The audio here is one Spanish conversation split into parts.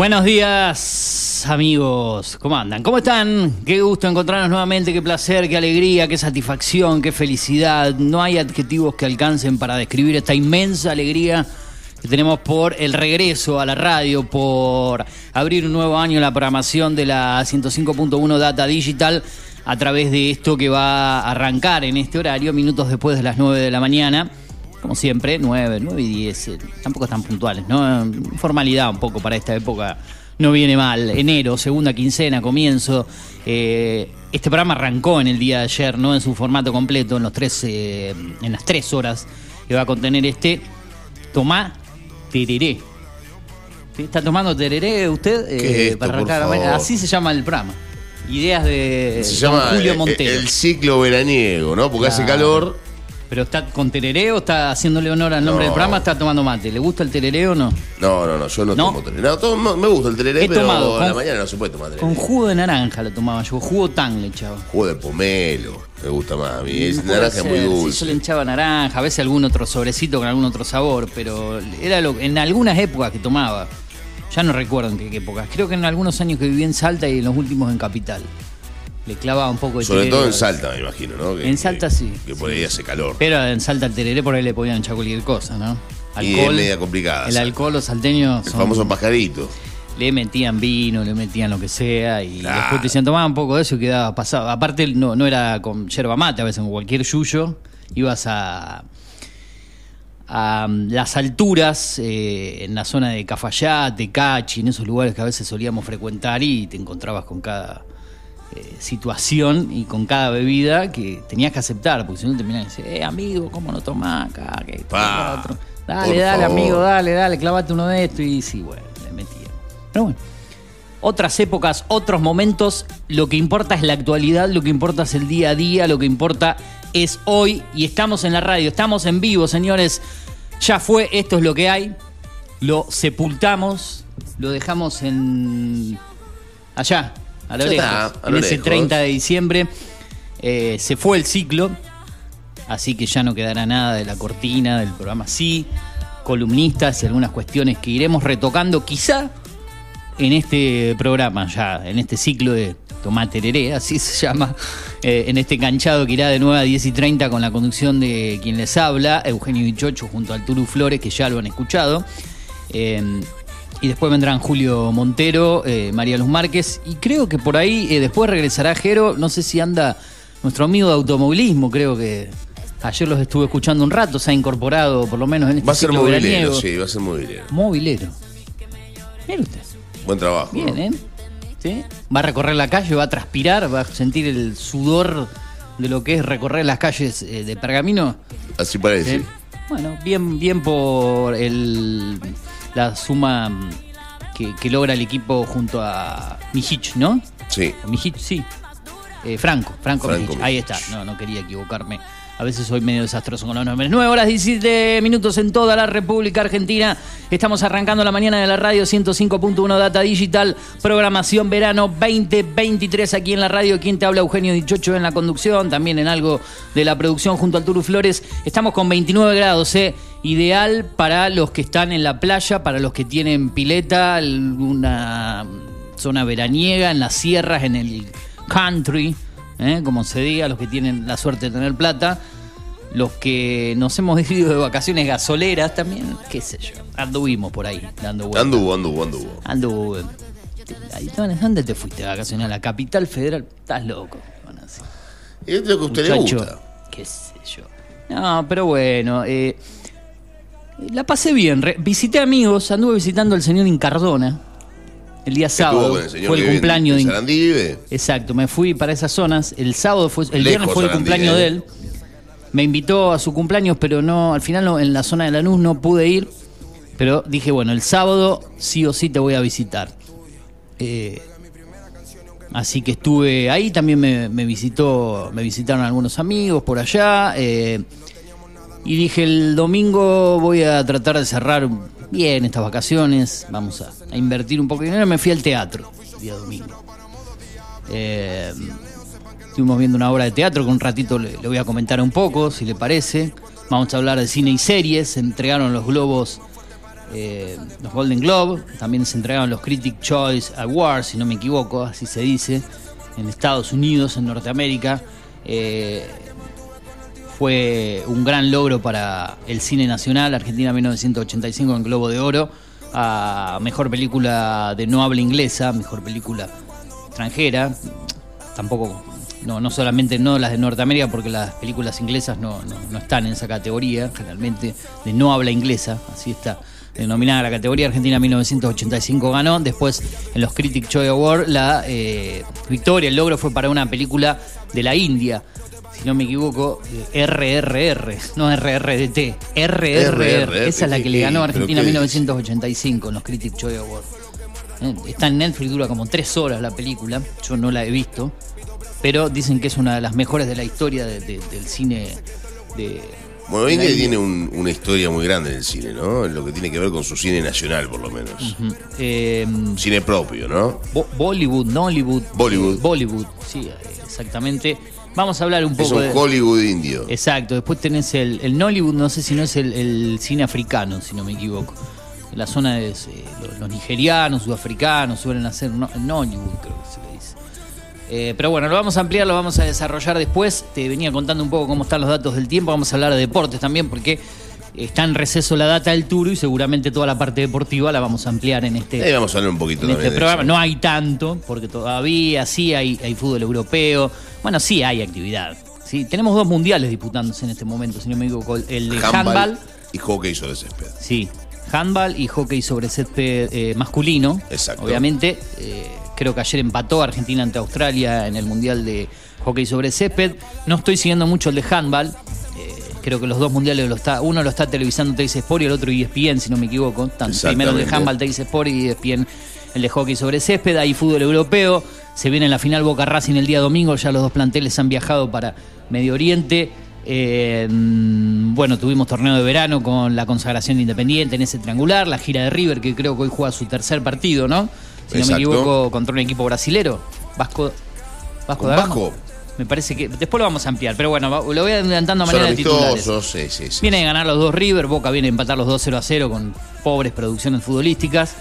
Buenos días, amigos. ¿Cómo andan? ¿Cómo están? Qué gusto encontrarnos nuevamente, qué placer, qué alegría, qué satisfacción, qué felicidad. No hay adjetivos que alcancen para describir esta inmensa alegría que tenemos por el regreso a la radio, por abrir un nuevo año en la programación de la 105.1 Data Digital a través de esto que va a arrancar en este horario, minutos después de las 9 de la mañana. Como siempre, 9, 9 y 10. eh, Tampoco están puntuales, ¿no? Formalidad un poco para esta época. No viene mal. Enero, segunda quincena, comienzo. Eh, este programa arrancó en el día de ayer, ¿no? En su formato completo, en, los tres, eh, en las tres horas que va a contener este. Tomá tereré. ¿Está tomando tereré usted? ¿Qué es esto, para por arrancar? favor? Así se llama el programa. Ideas de Se don llama Julio eh, Montero. el ciclo veraniego, ¿no? Porque hace calor. ¿Pero está con tereré o está haciéndole honor al nombre No. del programa? ¿Está tomando mate? ¿Le gusta el tereré o no? No, no, no, yo no, ¿No? tomo. No, tomo- me gusta el He pero tomado a la mañana no se puede tomar. Con jugo de naranja lo tomaba yo, jugo tan le echaba. Jugo de pomelo, me gusta más a mí. Es naranja es muy ser, sí, dulce. yo le echaba naranja, a veces algún otro sobrecito con algún otro sabor, pero era lo, en algunas épocas que tomaba. Ya no recuerdo en qué, qué épocas. Creo que en algunos años que viví en Salta y en los últimos en Capital. Le clavaba un poco de Sobre tereré. todo en Salta, me imagino, ¿no? Que- En Salta que- sí. Que por ahí hace calor. Pero en Salta el tereré por ahí le podían echar cualquier cosa, ¿no? Y es media complicada, El Salta. alcohol, los salteños. El son- famoso pajarito. le metían vino, le metían lo que sea y Claro. después te decían tomaba un poco de eso y quedaba pasado. Aparte no, no era con yerba mate, a veces con cualquier yuyo ibas a a um, las alturas eh, en la zona de Cafayate, Cachi, en esos lugares que a veces solíamos frecuentar y te encontrabas con cada eh, situación y con cada bebida que tenías que aceptar, porque si no terminabas diciendo, eh, amigo, ¿cómo no tomás acá? Que esto, Pa, lo otro". Dale, dale, favor. amigo, dale, dale, clavate uno de estos y sí, bueno, le metía. Pero bueno. Otras épocas, otros momentos, lo que importa es la actualidad, lo que importa es el día a día, lo que importa es hoy y estamos en la radio, estamos en vivo, señores. Ya fue, esto es lo que hay. Lo sepultamos, lo dejamos en allá, a lo Ya lejos, está, a en ese lejos. 30 de diciembre. Eh, se fue el ciclo, así que ya no quedará nada de la cortina del programa. Sí, columnistas y algunas cuestiones que iremos retocando quizá en este programa, ya en este ciclo de Tomate Tereré, así se llama, eh, en este enganchado que irá de 9 a 10 y 30 con la conducción de quien les habla, Eugenio Dichocho junto al Turu Flores, que ya lo han escuchado. Eh, y después vendrán Julio Montero, eh, María Luz Márquez, y creo que por ahí eh, después regresará Jero, no sé si anda nuestro amigo de automovilismo, creo que ayer los estuve escuchando un rato, se ha incorporado por lo menos en este Va a ser movilero, veraniego. sí, va a ser movilero. Movilero. Mire usted. Buen trabajo. Bien, ¿no? ¿eh? ¿Sí? Va a recorrer la calle, va a transpirar, va a sentir el sudor de lo que es recorrer las calles eh, de Pergamino. Así parece. ¿Sí? Bueno, bien, bien por el, la suma mm, que, que logra el equipo junto a Mijic, ¿no? Sí. Mijic, sí. Eh, Franco, Franco, Franco Mijic. Ahí está. No, no quería equivocarme. A veces soy medio desastroso con los nombres. 9 horas 17 minutos en toda la República Argentina. Estamos arrancando la mañana de la radio 105.1 Data Digital. Programación verano 2023 aquí en la radio. Quien te habla Eugenio Dichocho en la conducción, también en algo de la producción junto al Turu Flores. Estamos con 29 grados, ¿eh? Ideal para los que están en la playa, para los que tienen pileta, alguna zona veraniega, en las sierras, en el country, ¿eh? como se diga, los que tienen la suerte de tener plata. Los que nos hemos ido de vacaciones gasoleras también, qué sé yo, anduvimos por ahí, dando vueltas. Anduvo, anduvo, anduvo. Anduve. Ahí, ¿Dónde te fuiste de vacaciones? A la capital federal. Estás loco. Bueno, sí. Es lo que a usted le gusta. qué sé yo. No, pero bueno, eh, la pasé bien. Re- visité amigos, anduve visitando al señor Incardona el día sábado. el Fue el cumpleaños en de Sarandí. Exacto, me fui para esas zonas. El sábado fue, el Lejos, viernes fue el Sarandí, cumpleaños eh. de él. Me invitó a su cumpleaños, pero no, al final no, en la zona de Lanús no pude ir. Pero dije, bueno, el sábado sí o sí te voy a visitar. Eh, así que estuve ahí, también me, me visitó, me visitaron algunos amigos por allá. eh, y dije, el domingo voy a tratar de cerrar bien estas vacaciones. Vamos a, invertir un poco de dinero. Me fui al teatro el día domingo. Eh, estuvimos viendo una obra de teatro que un ratito le, le voy a comentar un poco, si le parece. Vamos a hablar de cine y series. Se entregaron los globos, eh, los Golden Globe. También se entregaron los Critic Choice Awards, si no me equivoco, así se dice, en Estados Unidos, en Norteamérica. Eh, fue un gran logro para el cine nacional, Argentina 1985 en Globo de Oro, a mejor película de no habla inglesa, mejor película extranjera, tampoco, no, no solamente no las de Norteamérica, porque las películas inglesas no, no, no están en esa categoría, generalmente de no habla inglesa, así está denominada la categoría. Argentina 1985 ganó, después en los Critic Choice Award la eh, victoria, el logro fue para una película de la India. Si no me equivoco, eh, RRR, no RRDT, RRR. Esa es la que le ganó a ¿Pero Argentina qué 1985 en los Critic Choice Awards. Eh, Está en Netflix, dura como tres horas la película. Yo no la he visto. Pero dicen que es una de las mejores de la historia de- de- del cine. De, Bueno, India India. tiene un- una historia muy grande en el cine, ¿no? En lo que tiene que ver con su cine nacional, por lo menos. Eh, Cine propio, ¿no? Bo- Bollywood, Nollywood. Bollywood. eh, Bollywood, sí, eh, exactamente. Vamos a hablar un Es poco un de. Hollywood indio. Exacto, después tenés el, el Nollywood, no sé si no es el, el cine africano, si no me equivoco. La zona de los, los nigerianos, sudafricanos, suelen hacer no- Nollywood, creo que se le dice. Eh, pero bueno, lo vamos a ampliar, lo vamos a desarrollar después. Te venía contando un poco cómo están los datos del tiempo. Vamos a hablar de deportes también, porque está en receso la data del Tour y seguramente toda la parte deportiva la vamos a ampliar en este, Ahí vamos a hablar un poquito en este programa. No hay tanto, porque todavía sí hay, hay fútbol europeo. Bueno, sí hay actividad. Sí, tenemos dos mundiales disputándose en este momento, si no me equivoco. El de handball, y hockey sobre césped. sí, handball y hockey sobre césped eh, masculino. Exacto. Obviamente, eh, creo que ayer empató Argentina ante Australia en el mundial de hockey sobre césped. No estoy siguiendo mucho el de handball. Eh, Creo que los dos mundiales lo está, uno lo está televisando Teis Sport y el otro ESPN, si no me equivoco. Tan- Primero el de handball Teis Sport y ESPN el de hockey sobre césped. Hay fútbol europeo. Se viene la final Boca Racing el día domingo. Ya los dos planteles han viajado para Medio Oriente. Eh, mm, bueno, tuvimos torneo de verano con la consagración de Independiente en ese triangular. La gira de River, que creo que hoy juega su tercer partido, ¿no? Si no me equivoco, contra un equipo brasilero. Vasco, Vasco ¿Con da Gama. Vasco? Me parece que. Después lo vamos a ampliar, pero bueno, lo voy adelantando a Son manera de titulares. sí, sí, sí. Viene a ganar los dos River, Boca viene a empatar los dos 0 a 0 con pobres producciones futbolísticas.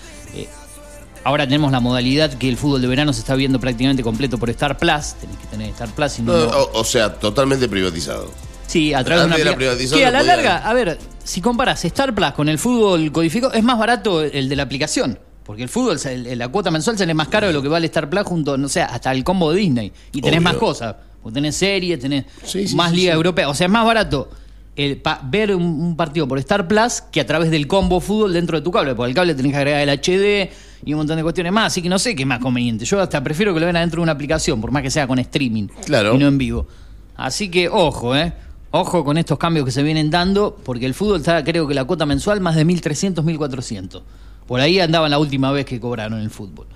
Ahora tenemos la modalidad que el fútbol de verano se está viendo prácticamente completo por Star Plus. Tenés que tener Star Plus y no. No, no- o, o sea, totalmente privatizado. Sí, a través de una aplica- privatizado, Que a la podía- larga, a ver, si comparas Star Plus con el fútbol codificado, es más barato el de la aplicación. Porque el fútbol, la cuota mensual sale más caro de lo que vale Star Plus junto, no sé, hasta el combo de Disney. Y tenés Obvio. más cosas. Porque tenés series, tenés Sí, sí, más sí, liga europea. O sea, es más barato el pa- ver un, un partido por Star Plus que a través del combo fútbol dentro de tu cable. Porque el cable tenés que agregar el HD y un montón de cuestiones más. Así que no sé qué es más conveniente. Yo hasta prefiero que lo vean adentro de una aplicación, por más que sea con streaming. Claro. Y no en vivo. Así que ojo, ¿eh? Ojo con estos cambios que se vienen dando, porque el fútbol está, creo que la cuota mensual, más de 1.300, 1.400. Por ahí andaban la última vez que cobraron el fútbol.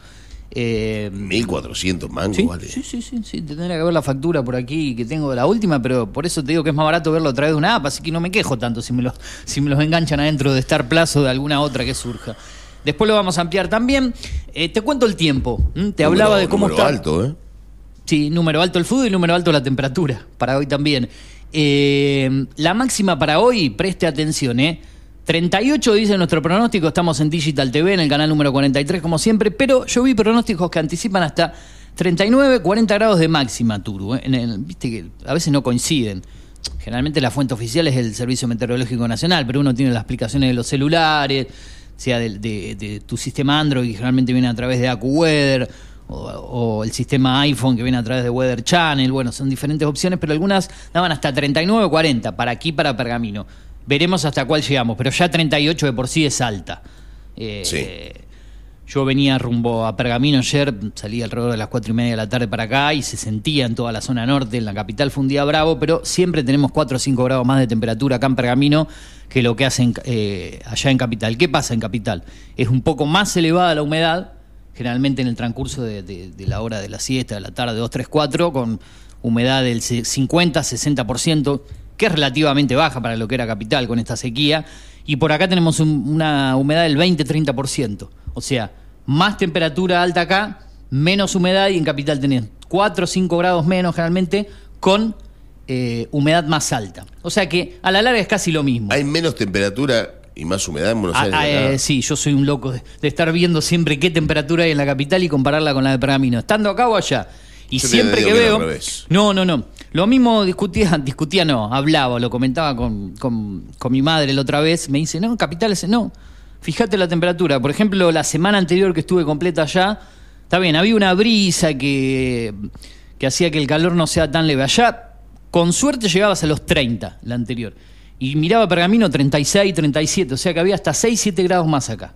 Eh, 1400 mangos, sí, vale. sí, sí, sí, sí, te tendría que ver la factura por aquí que tengo de la última, pero por eso te digo que es más barato verlo a través de una app, así que no me quejo tanto si me los, si me los enganchan adentro de Star Plus o de alguna otra que surja. Después lo vamos a ampliar también. Eh, te cuento el tiempo. Te hablaba de cómo número está. alto, ¿eh? Sí, número alto el fútbol y número alto la temperatura, para hoy también. Eh, la máxima para hoy, preste atención, ¿eh? 38 dice nuestro pronóstico, estamos en Digital TV, en el canal número 43 como siempre, pero yo vi pronósticos que anticipan hasta 39, 40 grados de máxima, Turu. ¿eh? En el- Viste que a veces no coinciden. Generalmente la fuente oficial es el Servicio Meteorológico Nacional, pero uno tiene las aplicaciones de los celulares, sea de, de tu sistema Android, que generalmente viene a través de AccuWeather, o, o el sistema iPhone que viene a través de Weather Channel. Bueno, son diferentes opciones, pero algunas daban hasta 39 o 40 para aquí, para Pergamino. Veremos hasta cuál llegamos, pero ya 38 de por sí es alta. Eh, Sí. Yo venía rumbo a Pergamino ayer, salí alrededor de las cuatro y media de la tarde para acá y se sentía en toda la zona norte, en la capital fue un día bravo, pero siempre tenemos 4 o 5 grados más de temperatura acá en Pergamino que lo que hacen eh, allá en capital. ¿Qué pasa en capital? Es un poco más elevada la humedad, generalmente en el transcurso de, de- la hora de la siesta, de la tarde, 2, 3, 4, con humedad del 50-60%, que es relativamente baja para lo que era capital con esta sequía. Y por acá tenemos un- una humedad del 20-30%. O sea, más temperatura alta acá, menos humedad y en capital tenés 4 o 5 grados menos generalmente con eh, humedad más alta. O sea que a la larga es casi lo mismo. Hay menos temperatura y más humedad en Buenos Ah, Aires. ah, eh, sí, yo soy un loco de, de estar viendo siempre qué temperatura hay en la capital y compararla con la de Pergamino, estando acá o allá. Y Yo siempre que veo. No, no, no. Lo mismo discutía, discutía no, hablaba, lo comentaba con, con- con mi madre la otra vez. Me dice, no, capitales, no. Fíjate la temperatura. Por ejemplo, la semana anterior que estuve completa allá, está bien, había una brisa que, que hacía que el calor no sea tan leve. Allá, con suerte, llegabas a los 30, la anterior. Y miraba Pergamino 36, 37, o sea que había hasta 6, 7 grados más acá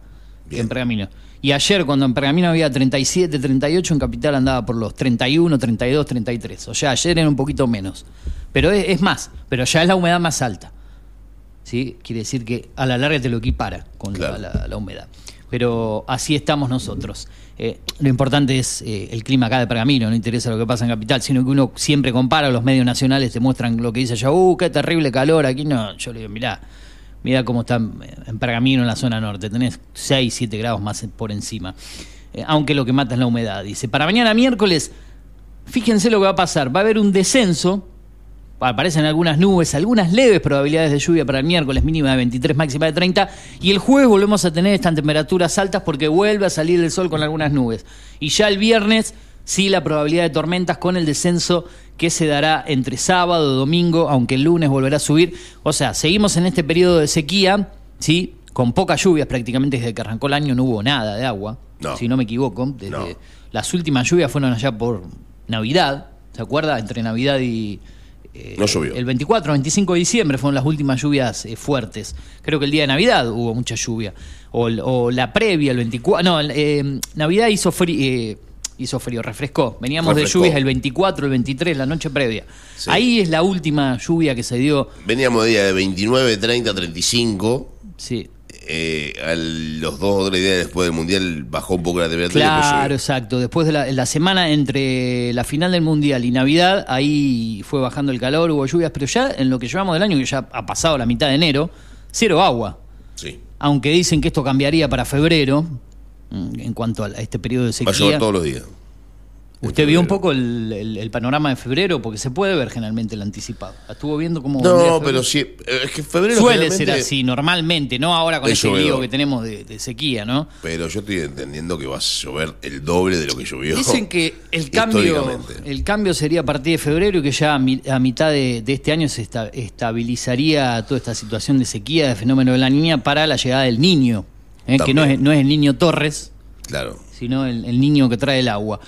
que en Pergamino. Y ayer, cuando en Pergamino había 37, 38, en Capital andaba por los 31, 32, 33. O sea, ayer era un poquito menos. Pero es, es más, pero ya es la humedad más alta. ¿Sí? Quiere decir que a la larga te lo equipara con la- la humedad. Pero así estamos nosotros. Eh, lo importante es eh, el clima acá de Pergamino, no interesa lo que pasa en Capital, sino que uno siempre compara, los medios nacionales te muestran lo que dice allá, uh, qué terrible calor, aquí no, yo le digo, mirá, mirá cómo está en Pergamino, en la zona norte, tenés 6, 7 grados más por encima. Eh, aunque lo que mata es la humedad. Dice, para mañana miércoles, fíjense lo que va a pasar, va a haber un descenso, aparecen algunas nubes, algunas leves probabilidades de lluvia para el miércoles, mínima de 23, máxima de 30, y el jueves volvemos a tener estas temperaturas altas porque vuelve a salir el sol con algunas nubes. Y ya el viernes, sí, la probabilidad de tormentas con el descenso que se dará entre sábado y domingo, aunque el lunes volverá a subir. O sea, seguimos en este periodo de sequía, ¿sí? Con pocas lluvias, prácticamente desde que arrancó el año no hubo nada de agua, No. si no me equivoco. Desde- No. Las últimas lluvias fueron allá por Navidad, ¿se acuerda? Entre Navidad y... eh, No llovió. El 24, 25 de diciembre fueron las últimas lluvias eh, fuertes. Creo que el día de Navidad hubo mucha lluvia. O, la previa, el 24. No, eh, Navidad hizo frío. hizo frío, refrescó. Veníamos Refrescó. de lluvias el 24, el 23, la noche previa. Sí. Ahí es la última lluvia que se dio. Veníamos de día de 29, 30, 35. Sí. Eh, a los dos o tres días después del Mundial bajó un poco la temperatura. Claro, exacto. Después de la, la semana entre la final del Mundial y Navidad, ahí fue bajando el calor, hubo lluvias, pero ya en lo que llevamos del año, que ya ha pasado la mitad de enero, cero agua. Sí. Aunque dicen que esto cambiaría para febrero, mm, en cuanto a este periodo de Va a llover sequía. todos los días. ¿Usted vio un poco el, el- el panorama de febrero? Porque se puede ver generalmente el anticipado. Estuvo viendo cómo... No, pero sí. eh, Es que febrero Suele ser así, normalmente, no ahora con Es este lío que tenemos de, de sequía, ¿no? Pero yo estoy entendiendo que va a llover el doble de lo que llovió. Dicen que el cambio, el cambio sería a partir de febrero y que ya a, mi- a mitad de, de este año se esta- estabilizaría toda esta situación de sequía, de fenómeno de la niña, para la llegada del niño. ¿eh? Que no es, no es el niño Torres, Claro. sino el, el niño que trae el agua.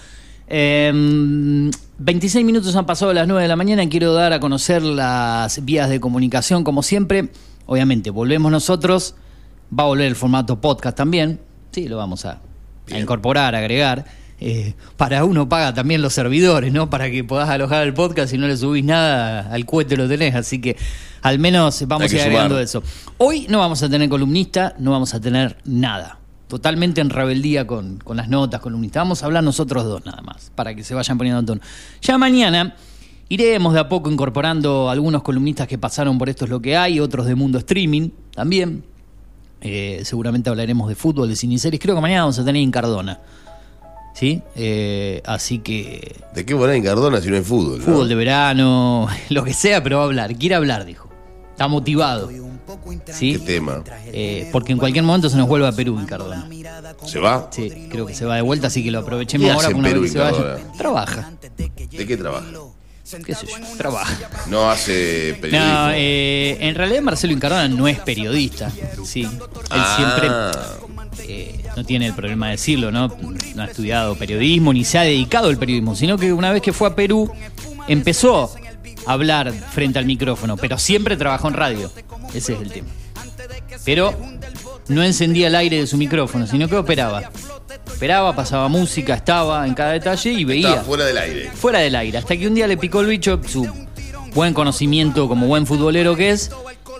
Eh, 26 minutos han pasado a las 9 de la mañana. Quiero dar a conocer las vías de comunicación, como siempre. Obviamente, volvemos nosotros. Va a volver el formato podcast también. Sí, lo vamos a, a incorporar, agregar. Eh, para uno paga también los servidores, ¿no? Para que puedas alojar el podcast y no le subís nada, al cohete lo tenés. Así que al menos vamos a ir agregando sumar. eso. Hoy no vamos a tener columnista, no vamos a tener nada. Totalmente en rebeldía con, con las notas columnistas. Vamos a hablar nosotros dos nada más, para que se vayan poniendo en tono. Ya mañana iremos de a poco incorporando algunos columnistas que pasaron por esto es lo que hay, otros de mundo streaming también. Eh, seguramente hablaremos de fútbol, de cine y series. Creo que mañana vamos a tener en Cardona. ¿Sí? Eh, así que ¿De qué volar en Cardona si no hay fútbol? no? fútbol de verano, lo que sea, pero va a hablar. Quiere hablar, dijo. Está motivado. ¿Sí? ¿Qué tema? Eh, porque en cualquier momento se nos vuelve a Perú, Incardona. ¿Se va? Sí, creo que se va de vuelta, así que lo aprovechemos ¿Qué ahora hace con una Perú, vez que se vaya. Incardona? Trabaja, ¿De qué trabaja? qué sé yo, trabaja. No hace periodismo. No, eh, en realidad Marcelo Incardona no es periodista, sí. Él Ah, siempre eh, no tiene el problema de decirlo, ¿no? No ha estudiado periodismo ni se ha dedicado al periodismo, sino que una vez que fue a Perú empezó hablar frente al micrófono, pero siempre trabajó en radio. Ese es el tema. Pero no encendía el aire de su micrófono, sino que operaba. Operaba, pasaba música, estaba en cada detalle y veía Estaba fuera del aire. fuera del aire. Hasta que un día le picó el bicho su buen conocimiento como buen futbolero que es,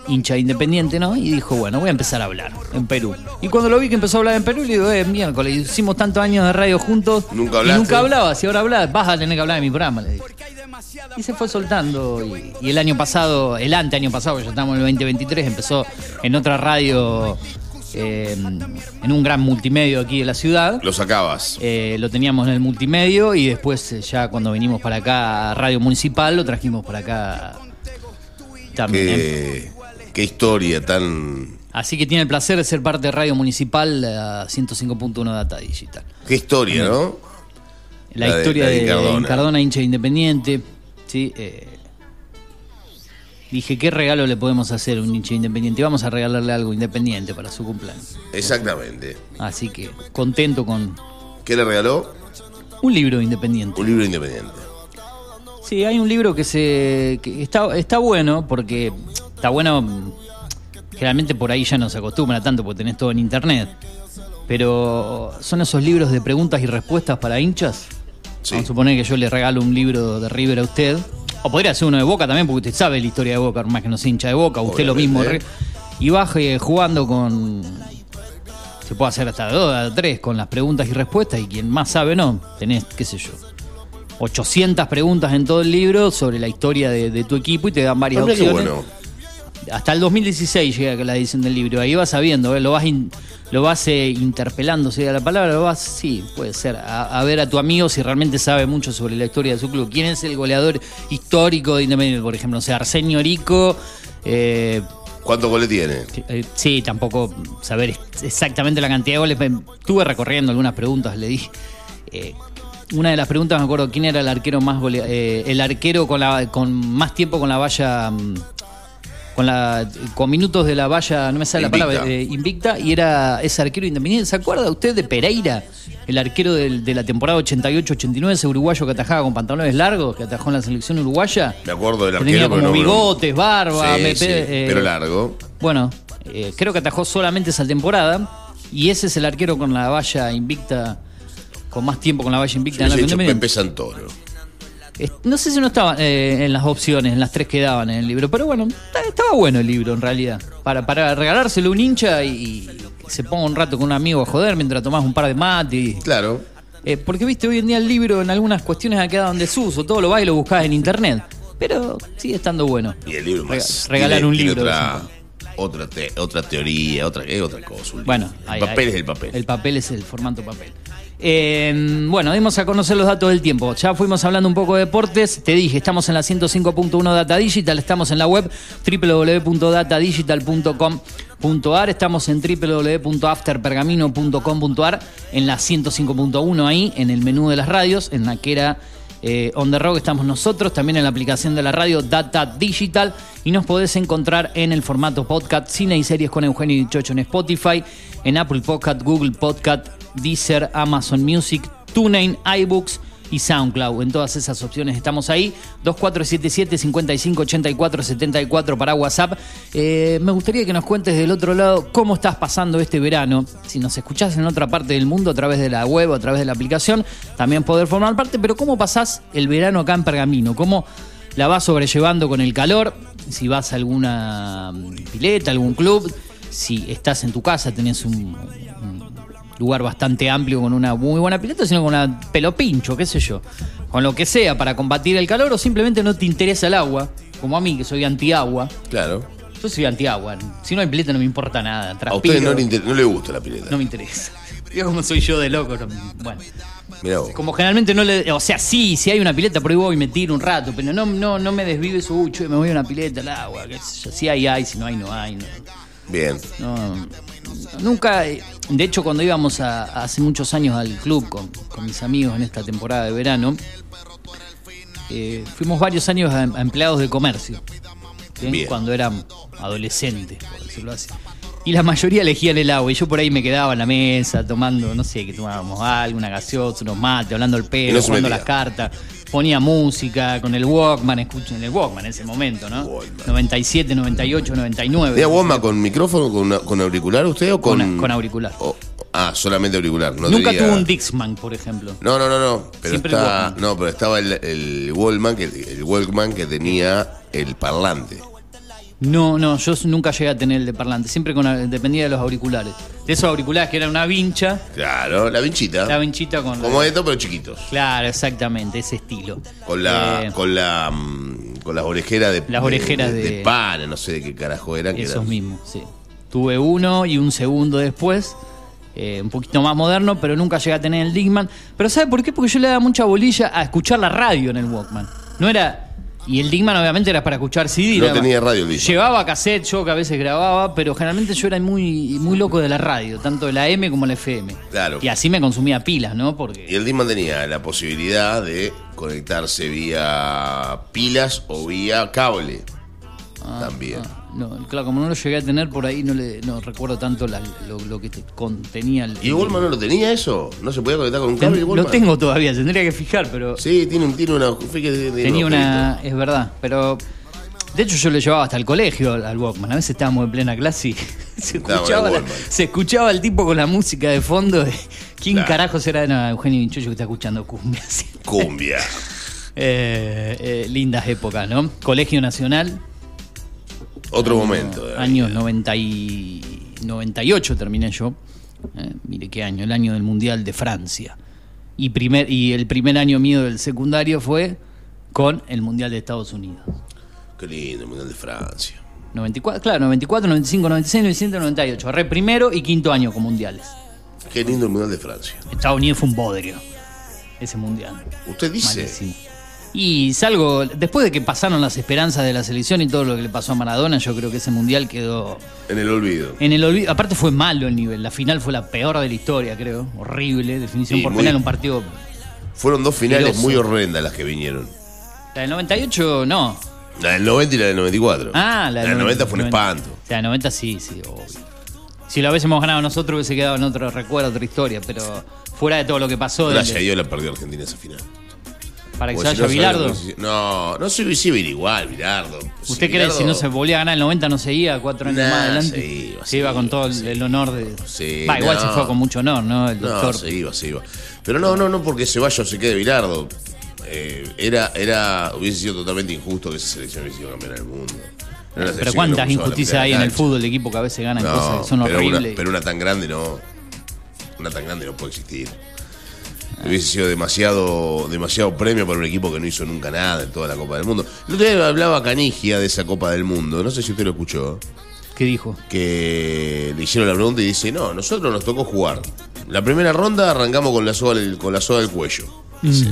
hincha independiente, ¿no? Y dijo, bueno, voy a empezar a hablar en Perú. Y cuando lo vi que empezó a hablar en Perú, le digo, eh, miércoles, hicimos tantos años de radio juntos. Nunca Y hablaste. nunca hablaba, si ahora hablas, vas a tener que hablar de mi programa, le dije. Y se fue soltando. Y, y el año pasado, el ante año pasado, ya estamos en el 2023, empezó en otra radio, eh, en un gran multimedio aquí de la ciudad. Lo sacabas. Eh, lo teníamos en el multimedio y después eh, ya cuando vinimos para acá a Radio Municipal lo trajimos para acá también. Qué, qué historia tan. Así que tiene el placer de ser parte de Radio Municipal a 105.1 Data Digital. Qué historia, ¿no? La, La de- historia la de de, Incardona. Cardona. hincha independiente. ¿sí? Eh, dije, ¿qué regalo le podemos hacer a un hincha independiente? Vamos a regalarle algo independiente para su cumpleaños. Exactamente. Así que contento con ¿Qué le regaló? un libro independiente. Un libro independiente. Sí, hay un libro que se que está, está bueno porque está bueno. Generalmente por ahí ya no se acostumbra tanto porque tenés todo en internet. Pero son esos libros de preguntas y respuestas para hinchas. Sí. Vamos a suponer que yo le regalo un libro de River a usted. O podría ser uno de Boca también, porque usted sabe la historia de Boca, más que no sea hincha de Boca, usted lo mismo. Y baje jugando con. Se puede hacer hasta dos, tres con las preguntas y respuestas, y quien más sabe, no. Tenés, qué sé yo, 800 preguntas en todo el libro sobre la historia de, de tu equipo y te dan varias opciones. bueno. Hasta el 2016 llega la edición del libro. Ahí vas sabiendo, ¿eh? lo vas in- lo vas eh, interpelando, sería la palabra, lo vas, sí, puede ser, a, a ver a tu amigo si realmente sabe mucho sobre la historia de su club. ¿Quién es el goleador histórico de Independiente, por ejemplo? O sea, Arsenio Rico. Eh, ¿Cuántos goles tiene? eh, sí, tampoco saber ex- exactamente la cantidad de goles. Me- Estuve recorriendo algunas preguntas, le di. eh, una de las preguntas me acuerdo quién era el arquero más golea- eh, el arquero con la con más tiempo con la valla mm, con la con minutos de la valla, no me sale Invicta. la palabra, eh, invicta y era ese arquero independiente. ¿Se acuerda usted de Pereira? El arquero del- de la temporada 88-89, ese uruguayo que atajaba con pantalones largos, que atajó en la selección uruguaya. Me acuerdo del Que arquero. Tenía como no- bigotes, barba, Sí, me- sí, eh, pero largo. bueno, eh, creo que atajó solamente esa temporada. Y ese es el arquero con la valla invicta, con más tiempo con la valla invicta en la hecho. Pepe Santoro. Es- No sé si no estaba eh, en las opciones, en las tres que daban en el libro, pero bueno, estaba bueno el libro en realidad. Para, para regalárselo a un hincha y, y se ponga un rato con un amigo a joder mientras tomás un par de mate. y- Claro. eh, porque viste, hoy en día el libro en algunas cuestiones ha quedado en desuso, todo lo vas y lo buscás en internet. Pero sigue estando bueno. Y el libro más. regalar un libro. Otra, otra, te- otra teoría, otra, es otra cosa. un. Bueno, el ahí- papel ahí- es el papel. El papel es el formato papel. Eh, bueno, dimos a conocer los datos del tiempo. Ya fuimos hablando un poco de deportes. Te dije, estamos en la 105.1 Data Digital, estamos en la web www.datadigital.com.ar, estamos en www.afterpergamino.com.ar, en la 105.1 ahí, en el menú de las radios, en la que era eh, On The Rock estamos nosotros, también en la aplicación de la radio Data Digital y nos podés encontrar en el formato podcast Cine y Series con Eugenio y Chocho en Spotify, en Apple Podcast, Google Podcast, Deezer, Amazon Music, TuneIn, iBooks y SoundCloud. En todas esas opciones estamos ahí. 2477-5584-74 para WhatsApp. Eh, me gustaría que nos cuentes del otro lado cómo estás pasando este verano. Si nos escuchás en otra parte del mundo a través de la web o a través de la aplicación, también poder formar parte. Pero ¿cómo pasás el verano acá en Pergamino? ¿Cómo la vas sobrellevando con el calor? Si vas a alguna pileta, algún club, si estás en tu casa, tenés un lugar bastante amplio con una muy buena pileta, sino con una pelo pincho, qué sé yo. Con lo que sea para combatir el calor o simplemente no te interesa el agua, como a mí que soy antiagua. Claro. Yo soy antiagua. Si no hay pileta no me importa nada. A ustedes transpiro, no le, inter- no le gusta la pileta. no me interesa. Digo como soy yo de loco. no- bueno. Mirá vos. Como generalmente no le. O sea, sí, si hay una pileta, por ahí voy y me tiro un rato, pero no, no, no me desvive su ucho y me voy a una pileta al agua. qué sé yo. Si hay, hay, si no hay, no hay. No, Bien. no- nunca. De hecho, cuando íbamos a- hace muchos años al club con, con mis amigos en esta temporada de verano, eh, fuimos varios años a, a empleados de comercio. Cuando eran adolescentes, por decirlo así. Y la mayoría elegían el agua. Y yo por ahí me quedaba en la mesa tomando, no sé, que tomábamos algo, una gaseosa, unos mates, hablando el pelo, no jugando las cartas. Ponía música con el Walkman, escuchen el Walkman en ese momento, ¿no? Walkman. 97, 98, 99. ¿Tenía Walkman con micrófono, con, una- con auricular usted o con. Con- con auricular. o- ah, solamente auricular. No Nunca tenía- tuvo un Dixman, por ejemplo. No, no, no, no. Pero Siempre está, no, pero estaba el, el Walkman que el Walkman que tenía el parlante. No, no, yo nunca llegué a tener el de parlante. Siempre con, dependía de los auriculares. De esos auriculares que eran una vincha, Claro, la vinchita. la vinchita con. Como esto, pero chiquitos. Claro, exactamente, ese estilo. Con la, Eh, con la, mm, con las orejeras de, Las orejeras de- pan, no sé de qué carajo eran. Esos eran- mismos, sí. Tuve uno y un segundo después, eh, un poquito más moderno, pero nunca llegué a tener el Digman. Pero ¿sabe por qué? Porque yo le daba mucha bolilla a escuchar la radio en el Walkman. No era... Y el Digman obviamente era para escuchar CD. No tenía radio el. Llevaba cassette, yo que a veces grababa, pero generalmente yo era muy, muy loco de la radio, tanto de la M como la FM. Claro. Y así me consumía pilas, ¿no? Porque... Y el Disman tenía la posibilidad de conectarse vía pilas o vía cable. También. Ah, no, claro, como no lo llegué a tener por ahí, no le no recuerdo tanto la- lo, lo que te contenía el. ¿Y Walkman no lo tenía eso? ¿No se podía conectar con un cable? el Lo tengo todavía, tendría que fijar, pero Sí, tiene, un- tiene una. fíjate, tenía un una. Es verdad, pero. De hecho, yo lo llevaba hasta el colegio al al Walkman. A veces estábamos en plena clase y se escuchaba, la- se escuchaba el tipo con la música de fondo. de- ¿Quién Claro. carajo será? No, Eugenio Vinchucho que está escuchando cumbia. Cumbia. Eh, eh, lindas épocas, ¿no? Colegio Nacional, Otro momento. de la años vida. 90 y 98 terminé yo. Eh, mire qué año, el año del Mundial de Francia. Y, primer, y el primer año mío del secundario fue con el Mundial de Estados Unidos. Qué lindo, el Mundial de Francia. 94, claro, 94, 95, 96, 97, 98. Agarré primero y quinto año con mundiales. Qué lindo el Mundial de Francia. Estados Unidos fue un bodrio. Ese mundial. Usted dice. Malísimo. Y salgo, después de que pasaron las esperanzas de la selección y todo lo que le pasó a Maradona, yo creo que ese mundial quedó En el olvido. en el olvido. Aparte fue malo el nivel. La final fue la peor de la historia, creo. Horrible. Definición Sí, por muy- penal, un partido. Fueron dos finales muy horrendas las que vinieron. La del 98, no. La del 90 y la del 94. Ah, la del 90 fue un 90. espanto. La del 90 sí, sí, obvio. Si lo hubiésemos ganado nosotros, hubiese quedado en otro recuerdo, otra historia. Pero fuera de todo lo que pasó, del- Gracias a Dios la perdió Argentina esa final. Para que se si vaya no, Bilardo. que- No, no se hubiese ido igual, Bilardo. Si ¿Usted cree que si no se volvía a ganar el 90 no seguía cuatro años Nah, más adelante? se iba, se iba con todo el, honor de. Sí, Va, igual no. se fue con mucho honor, ¿no? El No, doctor. se iba, se iba. Pero no, no, no porque se vaya o se quede Bilardo. Eh, era, era, hubiese sido totalmente injusto que esa selección hubiese sido campeona del mundo. Era Pero cuántas no injusticias hay en el fútbol de equipo que a veces ganan cosas que son pero horribles. Una, pero una tan grande no. Una tan grande no puede existir. Hubiese sido demasiado, demasiado premio para un equipo que no hizo nunca nada en toda la Copa del Mundo. El otro día hablaba Canigia de esa Copa del Mundo, no sé si usted lo escuchó, ¿Qué dijo? que le hicieron la pregunta y dice, no, nosotros nos tocó jugar. La primera ronda arrancamos con la soga, con la soga del cuello. Dice.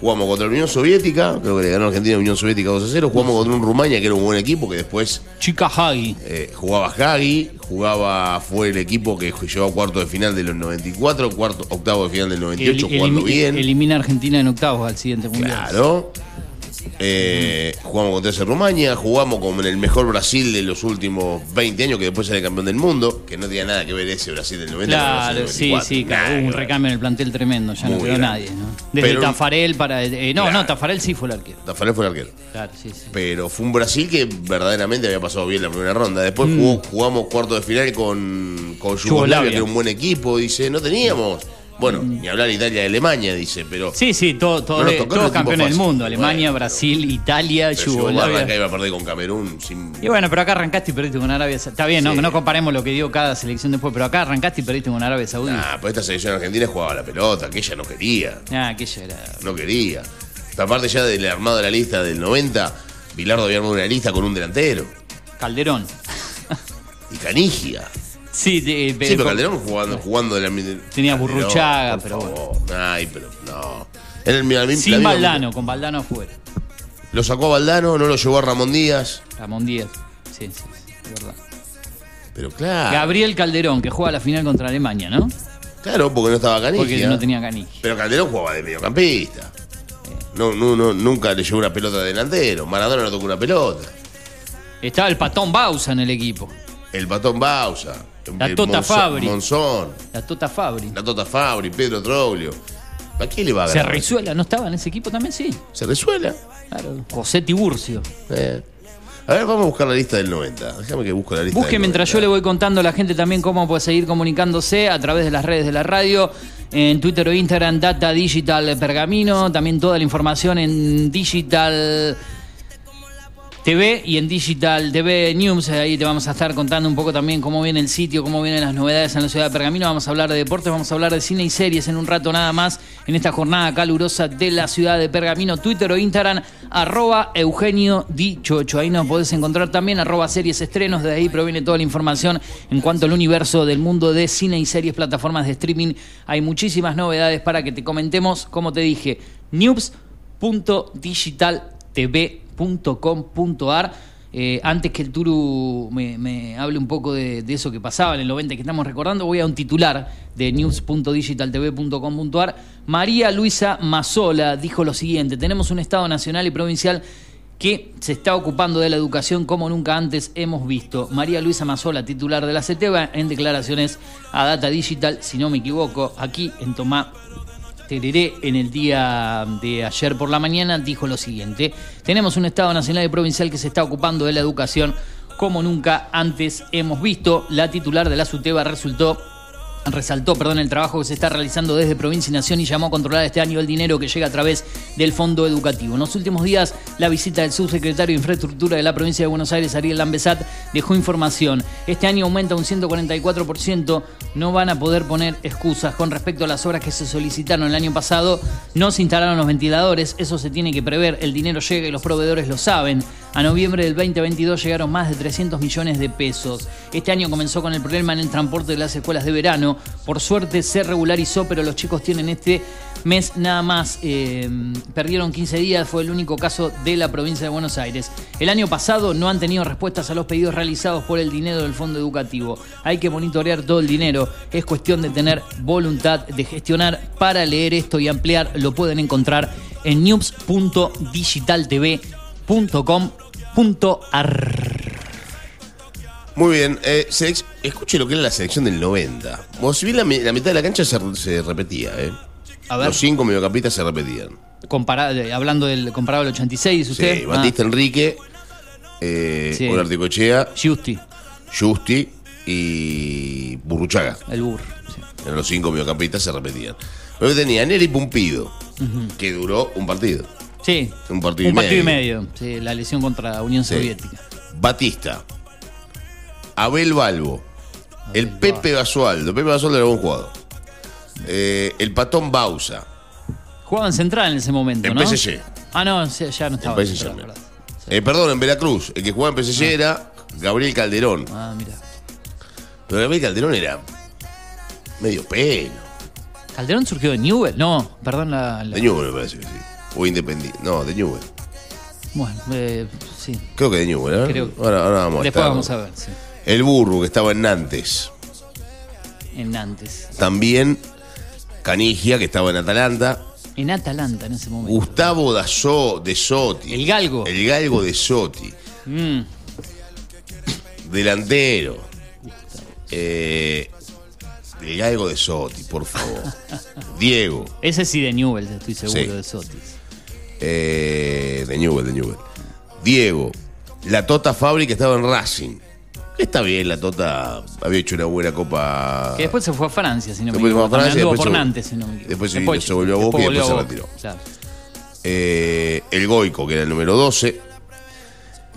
Jugamos contra la Unión Soviética, creo que le ganó Argentina a la Unión Soviética 2 a 0. Jugamos contra un Rumania que era un buen equipo, que después Chica Hagi. eh, jugaba Hagi, jugaba, fue el equipo que llegó a cuarto de final de los 94, cuarto, octavo de final del 98, El- jugando bien. Elimina a Argentina en octavos al siguiente mundial. Claro. Eh, jugamos contra ese Rumania, jugamos con el mejor Brasil de los últimos 20 años, que después sale campeón del mundo, que no tenía nada que ver ese Brasil del 90 con el Claro, sí, del 94. sí, claro, hubo un recambio en el plantel tremendo, ya no quedó nadie, ¿no? Desde Pero- Tafarel para. eh, no, Claro. no, Tafarel sí fue el arquero. Tafarel fue el arquero. Claro, sí, sí. Pero fue un Brasil que verdaderamente había pasado bien la primera ronda. Después jugó- jugamos cuarto de final con, con Yugoslavia, Mm. Yugoslavia. que era un buen equipo. Dice, no teníamos. Bueno, ni hablar Italia y Alemania, dice, pero. Sí, sí, todo, todo- No todos equipo campeones del mundo. Alemania, Bueno. Brasil, Italia, pero Yugoslavia acá iba a perder con Camerún sin. Y bueno, pero acá arrancaste y perdiste con Arabia Saudí. Está bien, no, Sí. no comparemos lo que dio cada selección después, pero acá arrancaste y perdiste con Arabia Saudí. Ah, pues esta selección argentina jugaba la pelota, que ella no quería. Ah, aquella era. No quería. Aparte ya del armado de la lista del 90, Bilardo había armado una lista con un delantero. Calderón. Y Canigia. Sí, de- Sí, pero Calderón jugando, jugando de la Tenía Burruchaga, pero favor. Ay, pero no. Era el, la, la Sin misma- Valdano, con Valdano afuera. Lo sacó a Valdano, no lo llevó a Ramón Díaz. Ramón Díaz. Sí, sí, sí, es verdad. Pero claro. Gabriel Calderón, que juega la final contra Alemania, ¿no? Claro, porque no estaba Canigia. Porque no tenía canilla. Pero Calderón jugaba de mediocampista. No, no, no, nunca le llevó una pelota de delantero. Maradona no tocó una pelota. Estaba el patón Bausa en el equipo. El patón Bausa. La Tota Fabri. Monzón. La Tota Fabri. La Tota Fabri, Pedro Troglio. ¿Para qué le va a ganar? Cerrizuela, ¿no estaba en ese equipo también? Sí. Se resuela. Claro. José Tiburcio. Eh. A ver, vamos a buscar la lista del 90. Déjame que busque la lista Busque del mientras 90. yo le voy contando a la gente también cómo puede seguir comunicándose a través de las redes de la radio, en Twitter o Instagram, Data Digital Pergamino, también toda la información en Digital TV y en Digital TV News. Ahí te vamos a estar contando un poco también cómo viene el sitio, cómo vienen las novedades en la ciudad de Pergamino. Vamos a hablar de deportes, vamos a hablar de cine y series en un rato nada más en esta jornada calurosa de la ciudad de Pergamino. Twitter o Instagram, arroba Eugenio Dichocho. Ahí nos podés encontrar también, arroba series estrenos. De ahí proviene toda la información en cuanto al universo del mundo de cine y series, plataformas de streaming. Hay muchísimas novedades para que te comentemos. Como te dije, news.digitaltv.com.ar. Eh, antes que el Turu me, hable un poco de, de eso que pasaba en el 90 que estamos recordando, voy a un titular de news.digitaltv.com.ar. María Luisa Mazola dijo lo siguiente: Tenemos un Estado nacional y provincial que se está ocupando de la educación como nunca antes hemos visto. María Luisa Mazola, titular de la CETEBA, en declaraciones a Data Digital, si no me equivoco, aquí en Tomá Tereré en el día de ayer por la mañana dijo lo siguiente, tenemos un Estado nacional y provincial que se está ocupando de la educación como nunca antes hemos visto. La titular de la SUTEBA resultó resaltó perdón, el trabajo que se está realizando desde provincia y nación y llamó a controlar este año el dinero que llega a través del fondo educativo. En los últimos días, la visita del subsecretario de Infraestructura de la provincia de Buenos Aires, Ariel Lambesat, dejó información. Este año aumenta un 144%, no van a poder poner excusas con respecto a las obras que se solicitaron el año pasado. No se instalaron los ventiladores, eso se tiene que prever, el dinero llega y los proveedores lo saben. A noviembre del 2022 llegaron más de 300 millones de pesos. Este año comenzó con el problema en el transporte de las escuelas de verano. Por suerte se regularizó, pero los chicos tienen este mes nada más. eh, perdieron 15 días, fue el único caso de la provincia de Buenos Aires. El año pasado no han tenido respuestas a los pedidos realizados por el dinero del fondo educativo. Hay que monitorear todo el dinero. Es cuestión de tener voluntad de gestionar. Para leer esto y ampliar lo pueden encontrar en news.digitaltv.com.ar. Muy bien, eh, escuche lo que era la selección del 90. Bueno, si bien la, mi- la mitad de la cancha se, se repetía, ¿eh? A ver. Los cinco mediocampistas se repetían. Compara- eh, hablando del comparado al 86, usted. Sí, Batista Enrique, eh, Sí. Ah, Giusti, Justi y Burruchaga. el burro. sí. Eran los cinco mediocampistas se repetían. Luego tenía Neri Pumpido, que duró un partido. Sí. Un partido y un partido y medio. medio. Sí, la lesión contra la Unión. Soviética. Batista, Abel Balbo, el Pepe Basualdo. Pepe Basualdo era buen jugador. Eh, el Patón Bausa, Jugaba en central en ese momento, En ¿no? PSG. Ah, no, ya no estaba. PSG en central, verdad. Eh, perdón, en Veracruz. El que jugaba en PSG era Gabriel Calderón. Ah, mira. Pero Gabriel Calderón era medio pelo. ¿Calderón surgió de Newell? No, perdón la. la- De Newell, me parece que sí. O Independiente. No, de Newell. Bueno, eh, sí. Creo que de Newell, ¿eh? Creo. Ahora, ahora vamos a Después vamos a ver, sí. El burro que estaba en Nantes. En Nantes. También Canigia, que estaba en Atalanta. En Atalanta en ese momento. Gustavo Dazo de Sotti. El galgo. El galgo de Sotti. Mm, Delantero. Eh, el galgo de Sotti, por favor. Diego. Ese sí de Newell, estoy seguro, Sí. de Sotis. Eh, de Newell, de Newell. Diego. La Tota Fabri que estaba en Racing. Está bien, la Tota había hecho una buena copa. Que después se fue a Francia, si no me Después a equivoco. Francia, después por se- Nantes, si no me equivoco. después se- se volvió a Boca y después se retiró. claro. Eh, el Goico, que era el número 12.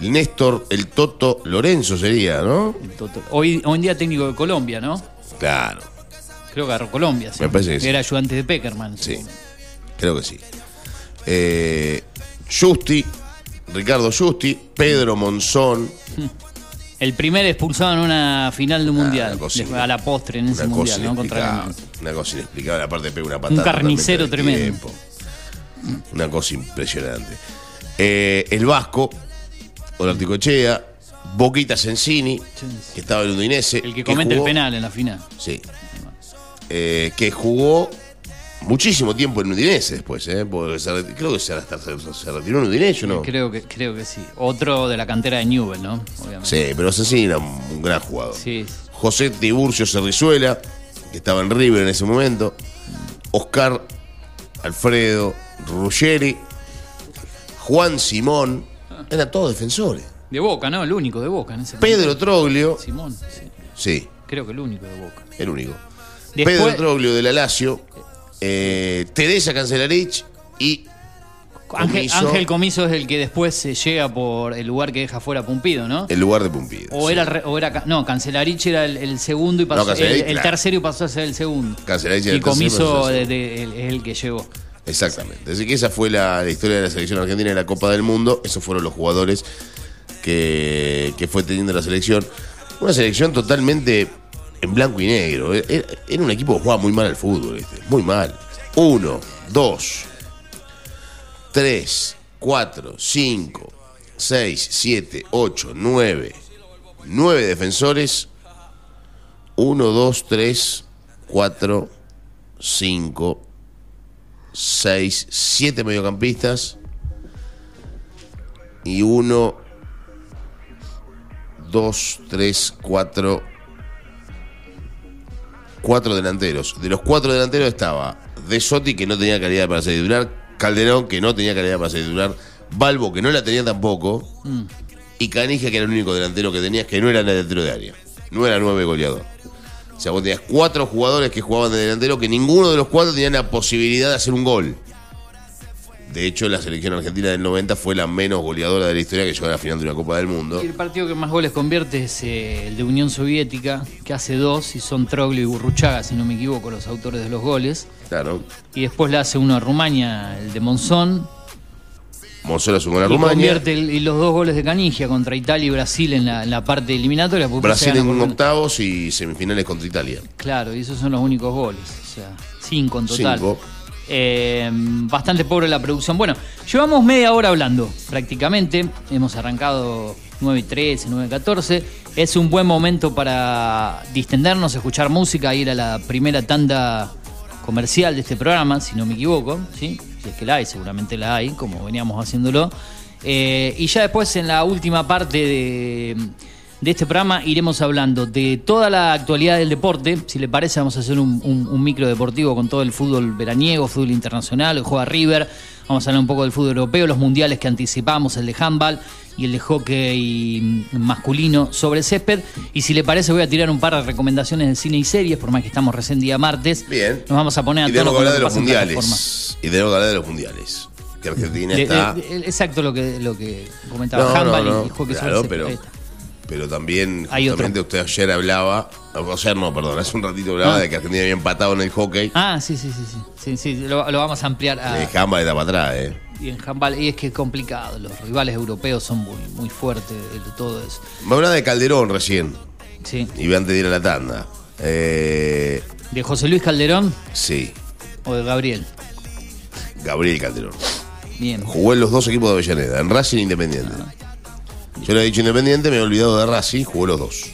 El Néstor, el Toto Lorenzo sería, ¿no? El Toto. Hoy, hoy en día técnico de Colombia, ¿no? Claro, Creo que agarró Colombia. sí. Me parece que sí. Era ayudante de Peckerman. sí. Creo que sí. Eh, Justi, Ricardo Justi, Pedro Monzón, El primer expulsado en una final de un Ah, mundial. a la postre en ese mundial, ¿no? Contra. Una cosa inexplicable. Aparte pega una patada. carnicero totalmente al tremendo. tiempo. Una cosa impresionante. Eh, el Vasco, Olaticochea, Boquita Sensini, que estaba en Udinese. El que comete el jugó- penal en la final. Sí. Eh, que jugó muchísimo tiempo en Udinese después, ¿eh? Porque se creo que se, hasta se, se retiró en Udinese, ¿no? Creo que, creo que sí. Otro de la cantera de Newell, ¿no? Obviamente. Sí, pero Sensini era un, un gran jugador. Sí. José Tiburcio Cerrizuela, que estaba en River en ese momento. Oscar Alfredo Ruggeri. Juan Simón. Eran todos defensores. De Boca, ¿no? El único de Boca en ese Pedro Troglio. Simón, sí. Sí, Creo que el único de Boca. el único. Después- Pedro Troglio de la Lazio. Eh, Teresa Cancelarich y Ángel, Comiso. Ángel Comiso es el que después se llega por el lugar que deja fuera Pumpido, ¿no? el lugar de Pumpido. O sí. era, re- o era ca- no, Cancelarich era el, el segundo y pasó, Cancelarich, el, el claro. tercero y pasó a ser el segundo. Cancelarich era y el tercero y pasó Comiso a ser el de- de- el- es el que llegó. Exactamente. Así que esa fue la, la historia de la selección argentina en la Copa del Mundo. Esos fueron los jugadores que, que fue teniendo la selección. Una selección totalmente en blanco y negro. Era, era un equipo que jugaba muy mal al fútbol. Muy mal. Uno, dos, tres, cuatro, cinco, seis, siete, ocho, nueve. Nueve defensores. Uno, dos, tres, cuatro, cinco, 6, 7 mediocampistas y 1, 2, 3, 4, 4 delanteros. De los 4 delanteros estaba De Sotti, que no tenía calidad para ser titular, Calderón, que no tenía calidad para ser titular, Balbo, que no la tenía tampoco, y Canija, que era el único delantero que tenías, que no era delantero de área, no era 9 goleador. O sea, vos tenías cuatro jugadores que jugaban de delantero que ninguno de los cuatro tenía la posibilidad de hacer un gol. De hecho, la selección argentina del 90 fue la menos goleadora de la historia que llegó a la final de una Copa del Mundo. El partido que más goles convierte es eh, el de Unión Soviética, que hace dos, y son Troglio y Burruchaga, si no me equivoco, los autores de los goles. Claro. Y después le hace uno a Rumania, el de Monzón, Monzola sumó a y Rumania. convierte el- y los dos goles de Canigia contra Italia y Brasil en la, en la parte eliminatoria. Brasil en por- octavos y semifinales contra Italia. Claro, y esos son los únicos goles. O sea, cinco en total. Cinco. Eh, bastante pobre la producción. Bueno, llevamos media hora hablando prácticamente. Hemos arrancado 9 y 13, 9 y 14. Es un buen momento para distendernos, escuchar música, ir a la primera tanda comercial de este programa, si no me equivoco. ¿sí? Si es que la hay, seguramente la hay, como veníamos haciéndolo. Eh, y ya después en la última parte de, de este programa iremos hablando de toda la actualidad del deporte. Si le parece, vamos a hacer un, un- un micro deportivo con todo el fútbol veraniego, fútbol internacional, el juega River. Vamos a hablar un poco del fútbol europeo, los mundiales que anticipamos, el de handball y el de hockey masculino sobre césped. Y si le parece, voy a tirar un par de recomendaciones de cine y series, por más que estamos recién día martes. Bien. Nos vamos a poner a Y tono con lo de los mundiales. Y hablar de los mundiales. Que Argentina De- está. de- de- exacto lo que, lo que comentaba No, handball no, no, y hockey sobre claro, césped. pero-. Pero también, justamente usted ayer hablaba, o ayer no, perdón, hace un ratito hablaba Ah. de que Argentina había empatado en el hockey. Ah, sí, sí, sí, sí. Sí, sí, lo, lo vamos a ampliar a, El handball está para atrás, ¿eh? y en handball. Y es que es complicado, los rivales europeos son muy, muy fuertes de todo eso. Me hablaba de Calderón recién, Sí. y antes de ir a la tanda. Eh, ¿De José Luis Calderón sí, o de Gabriel? Gabriel Calderón. Bien. Jugó en los dos equipos de Avellaneda, en Racing e Independiente. Yo le he dicho Independiente, me he olvidado de Racing, jugó los dos.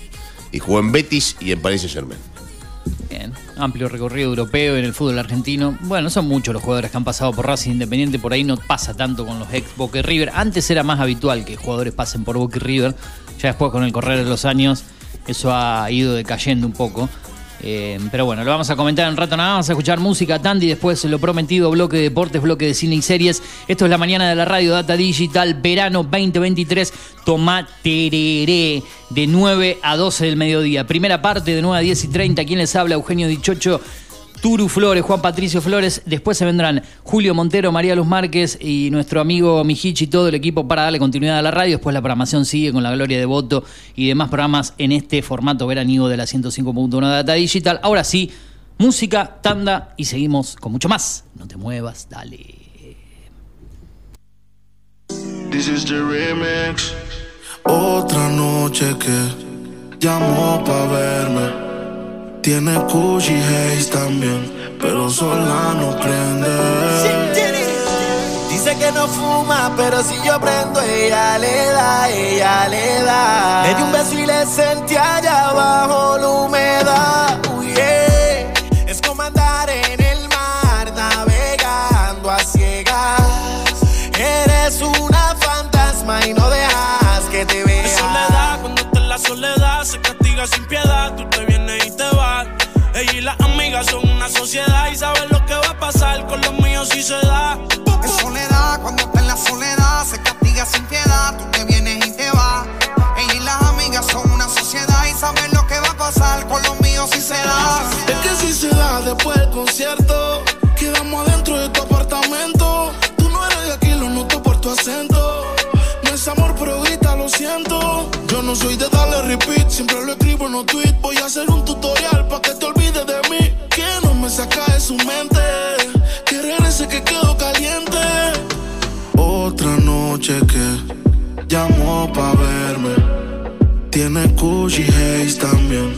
Y jugó en Betis y en Paris Saint Germain. Bien, amplio recorrido europeo en el fútbol argentino. Bueno, son muchos los jugadores que han pasado por Racing Independiente, por ahí no pasa tanto con los ex Boca River. Antes era más habitual que jugadores pasen por Boca River, ya después con el correr de los años eso ha ido decayendo un poco. Eh, pero bueno, lo vamos a comentar en un rato nada, más, vamos a escuchar música Tandy, después lo prometido, bloque de deportes, bloque de cine y series. Esto es la mañana de la radio Data Digital, verano 2023, toma tereré, de 9 a 12 del mediodía. Primera parte de 9 a 10 y 30, ¿quién les habla? Eugenio Dichocho, Turu Flores, Juan Patricio Flores. Después se vendrán Julio Montero, María Luz Márquez y nuestro amigo Mijichi y todo el equipo para darle continuidad a la radio. Después la programación sigue con la Gloria de Voto y demás programas en este formato veraniego de la 105.1 Data Digital. Ahora sí, música, tanda y seguimos con mucho más. No te muevas, dale. This is the remix. Otra noche que llamó pa' verme. Tiene Gucci Haze también, pero sola no prende. Dice que no fuma, pero si yo prendo, ella le da, ella le da. Le di un beso y le sentí allá abajo la humedad. Uy, yeah. Es como andar en el mar, navegando a ciegas. Eres una fantasma y no dejas que te vea. Es soledad, cuando está en la soledad, se castiga sin piedad. Tú te. Ella y las amigas son una sociedad y saben lo que va a pasar con los míos si se da. Es soledad, cuando está en la soledad, se castiga sin piedad. Tú te vienes y te vas. Ella y las amigas son una sociedad y saben lo que va a pasar con los míos si se da. Es que si se da después del concierto, quedamos adentro de tu apartamento. Tú no eres de aquí, lo noto por tu acento. No es amor, pero grita, lo siento. Yo no soy de darle repeat, siempre lo escribo en los tweets. Voy a hacer un tutorial para que te olvides saca de su mente. Que regrese que quedo caliente. Otra noche que llamó pa' verme. Tiene Gucci Haze también,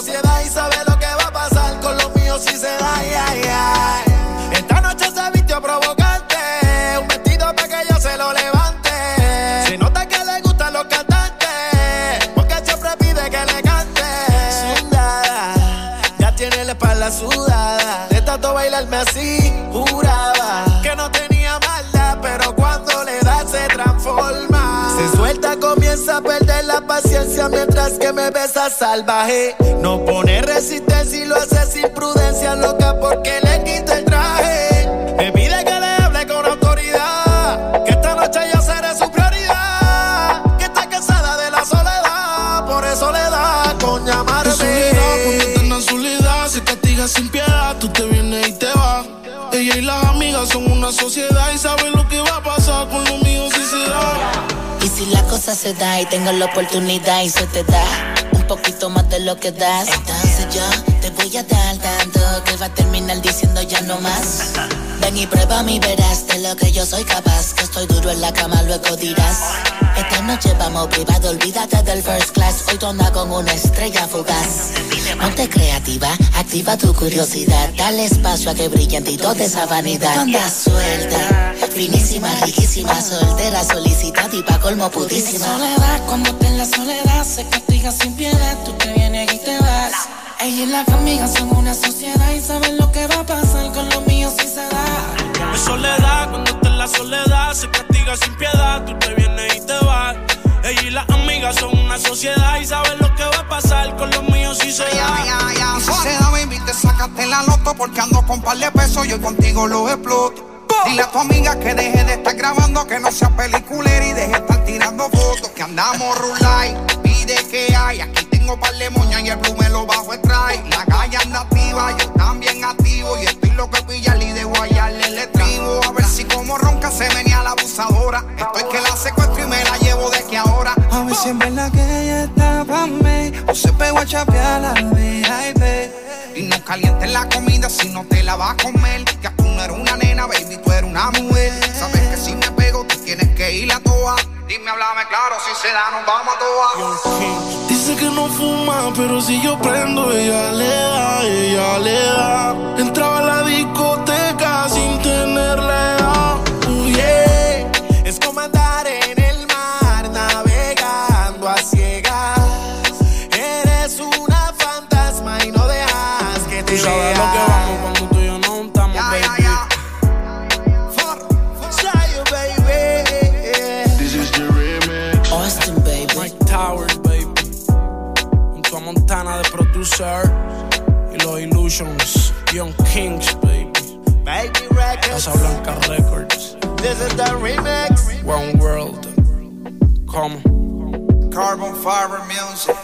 sociedad y sabe lo que va a pasar con los míos si se da. ay, ay. Esta noche se vistió provocante, un vestido para que yo se lo levante. Se nota que le gustan los cantantes, porque siempre pide que le cante. Sudada, ya tiene la espalda sudada. De tanto bailarme así, juraba que no tenía maldad, pero cuando le da se transforma. Se suelta, comienza a la paciencia mientras que me besa salvaje. No pone resistencia y lo hace sin prudencia, loca porque le quita el traje. Me pide que le hable con autoridad, que esta noche yo seré su prioridad. Que está cansada de la soledad, por eso le da con llamarme. Está en la soledad, se castiga sin piedad, tú te vienes y te vas. Ella y las amigas son una sociedad y saben lo que va a pasar cosa se da y tengo la oportunidad y se te da un poquito más de lo que das, entonces yo te voy a dar tanto que va a terminar diciendo ya no más. Ven y prueba mi verás de lo que yo soy capaz, que estoy duro en la cama, luego dirás. Esta noche vamos privado, olvídate del first class, hoy tú andas con una estrella fugaz. Ponte creativa, activa tu curiosidad, dale espacio a que brille en ti toda esa vanidad. Anda suelta, finísima, riquísima, soltera, solicitada y pa' colmo pudísima. Soledad, cuando te en la soledad se castiga sin piedad, tú te vienes y te vas. Ella y las amigas son una sociedad y saben lo que va a pasar con los míos si se da. Es soledad, cuando está en la soledad, se castiga sin piedad. Tú te vienes y te vas. Ella y las amigas son una sociedad y saben lo que va a pasar con los míos si se da. Y si se da, baby, te sacaste la loto porque ando con par de pesos y hoy contigo los exploto. Dile a tu amiga que deje de estar grabando, que no sea peliculera y deje de estar tirando fotos. Que andamos rulay, pide que hay. Aquí tengo par de moñas y el blue me lo bajo el. La calle anda activa, yo también activo. Y estoy loco de pillarle y de guayarle el estribo. A ver si como ronca se venía la abusadora. Estoy que la secuestro y me la llevo de que ahora. A ver si en verdad que ella está pa' mí o se pegó a chapear la VIP. Y no calientes la comida si no te la vas a comer. Una mujer. Sabes que si me pego, tú tienes que ir a toa. Dime, háblame claro, si se da, nos vamos a toa. Dice que no fuma, pero si yo prendo, ella le da, ella le da. Entraba la Young Kings, baby. Baby Records. Casa Blanca Records. This is the remix. One World. Come. Carbon Fiber Music.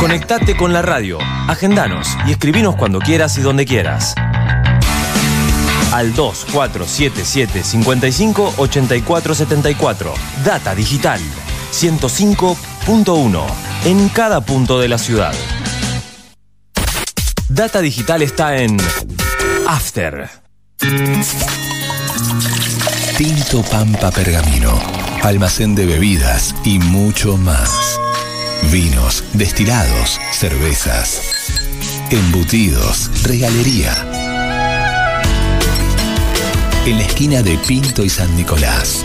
Conectate con la radio, agendanos y escribinos cuando quieras y donde quieras. Al 2477 55 84 74. Data Digital 105.1 en cada punto de la ciudad. Data Digital está en After. Tinto Pampa Pergamino, almacén de bebidas y mucho más. Vinos, destilados, cervezas, embutidos, regalería. En la esquina de Pinto y San Nicolás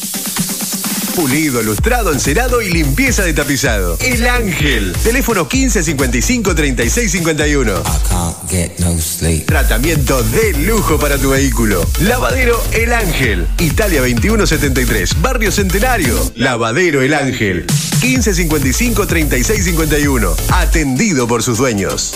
Pulido, lustrado, encerado y limpieza de tapizado. El Ángel. Teléfono 1555 3651. Tratamiento de lujo para tu vehículo. Lavadero El Ángel. Italia 2173. Barrio Centenario. Lavadero El Ángel. 1555 3651. Atendido por sus dueños.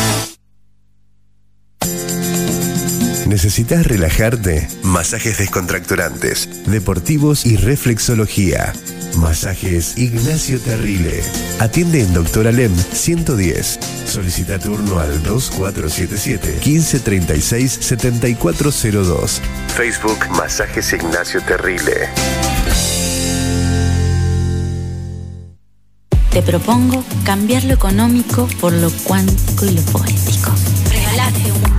¿Necesitas relajarte? Masajes descontracturantes, deportivos y reflexología. Masajes Ignacio Terrile. Atiende en Doctor Alem 110. Solicita turno al 2477 1536 7402. Facebook Masajes Ignacio Terrile. Te propongo cambiar lo económico por lo cuántico y lo poético. Regalate un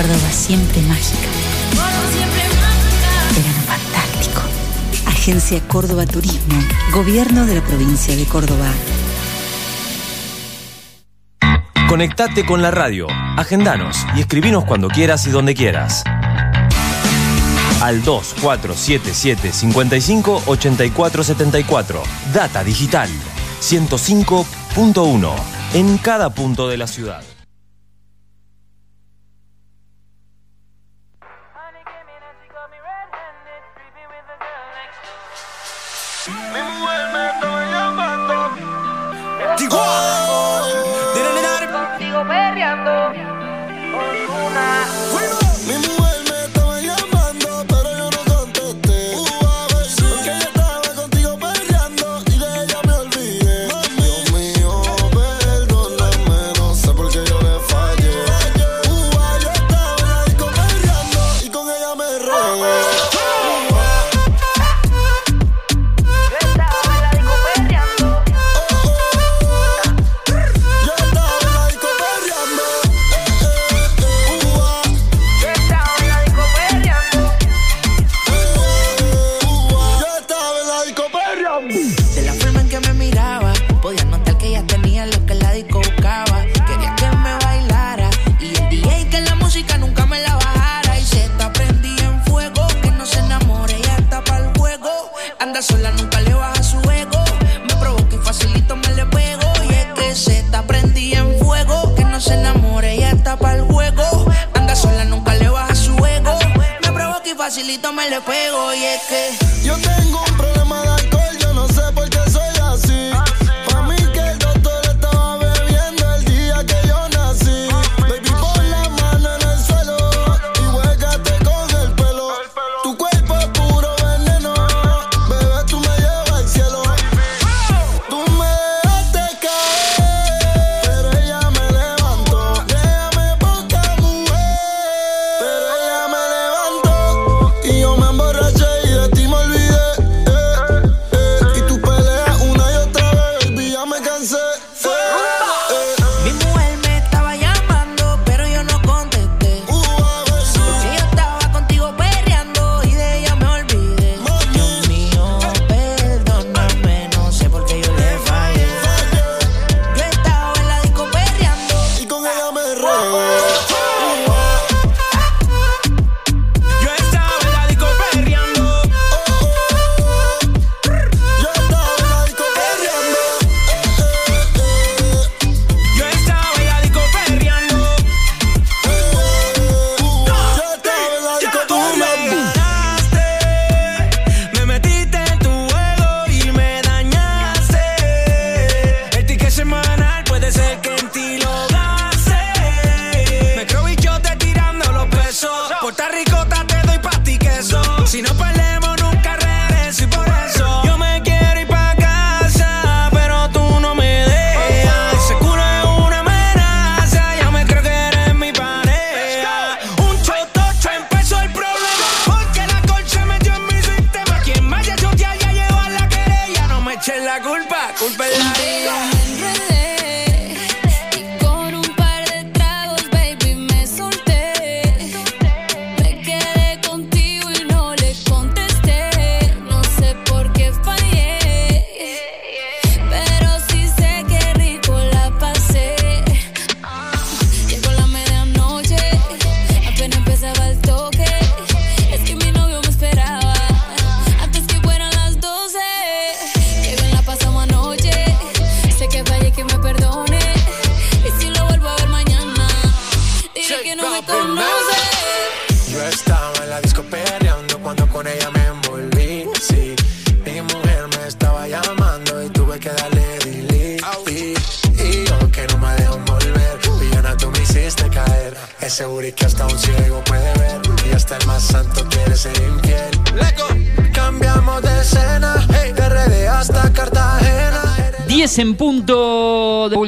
Córdoba siempre mágica. Verano fantástico. Agencia Córdoba Turismo. Gobierno de la provincia de Córdoba. Conectate con la radio, agendanos y escribinos cuando quieras y donde quieras. Al 2477 55 84 74. Data Digital 105.1 en cada punto de la ciudad.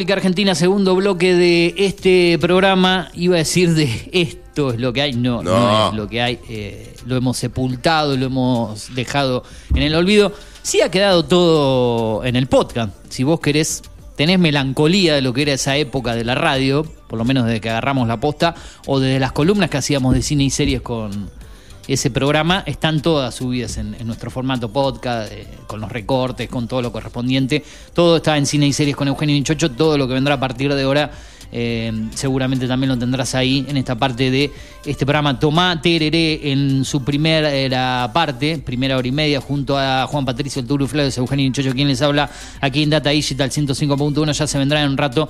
República Argentina, segundo bloque de este programa. Iba a decir de esto es lo que hay, no, no, No. es lo que hay. eh, lo hemos sepultado, lo hemos dejado en el olvido. Sí ha quedado todo en el podcast. Si vos querés, tenés melancolía de lo que era esa época de la radio, por lo menos desde que agarramos la posta, o desde las columnas que hacíamos de cine y series con, ese programa están todas subidas en, nuestro formato podcast, eh, con los recortes, con todo lo correspondiente. Todo está en cine y series con Eugenio Vinchocho. Todo lo que vendrá a partir de ahora, eh, seguramente también lo tendrás ahí en esta parte de este programa. Tomá Tereré en su primera parte, primera hora y media, junto a Juan Patricio El Turu Flores, Eugenio Vinchocho, quien les habla aquí en Data Digital 105.1. Ya se vendrá en un rato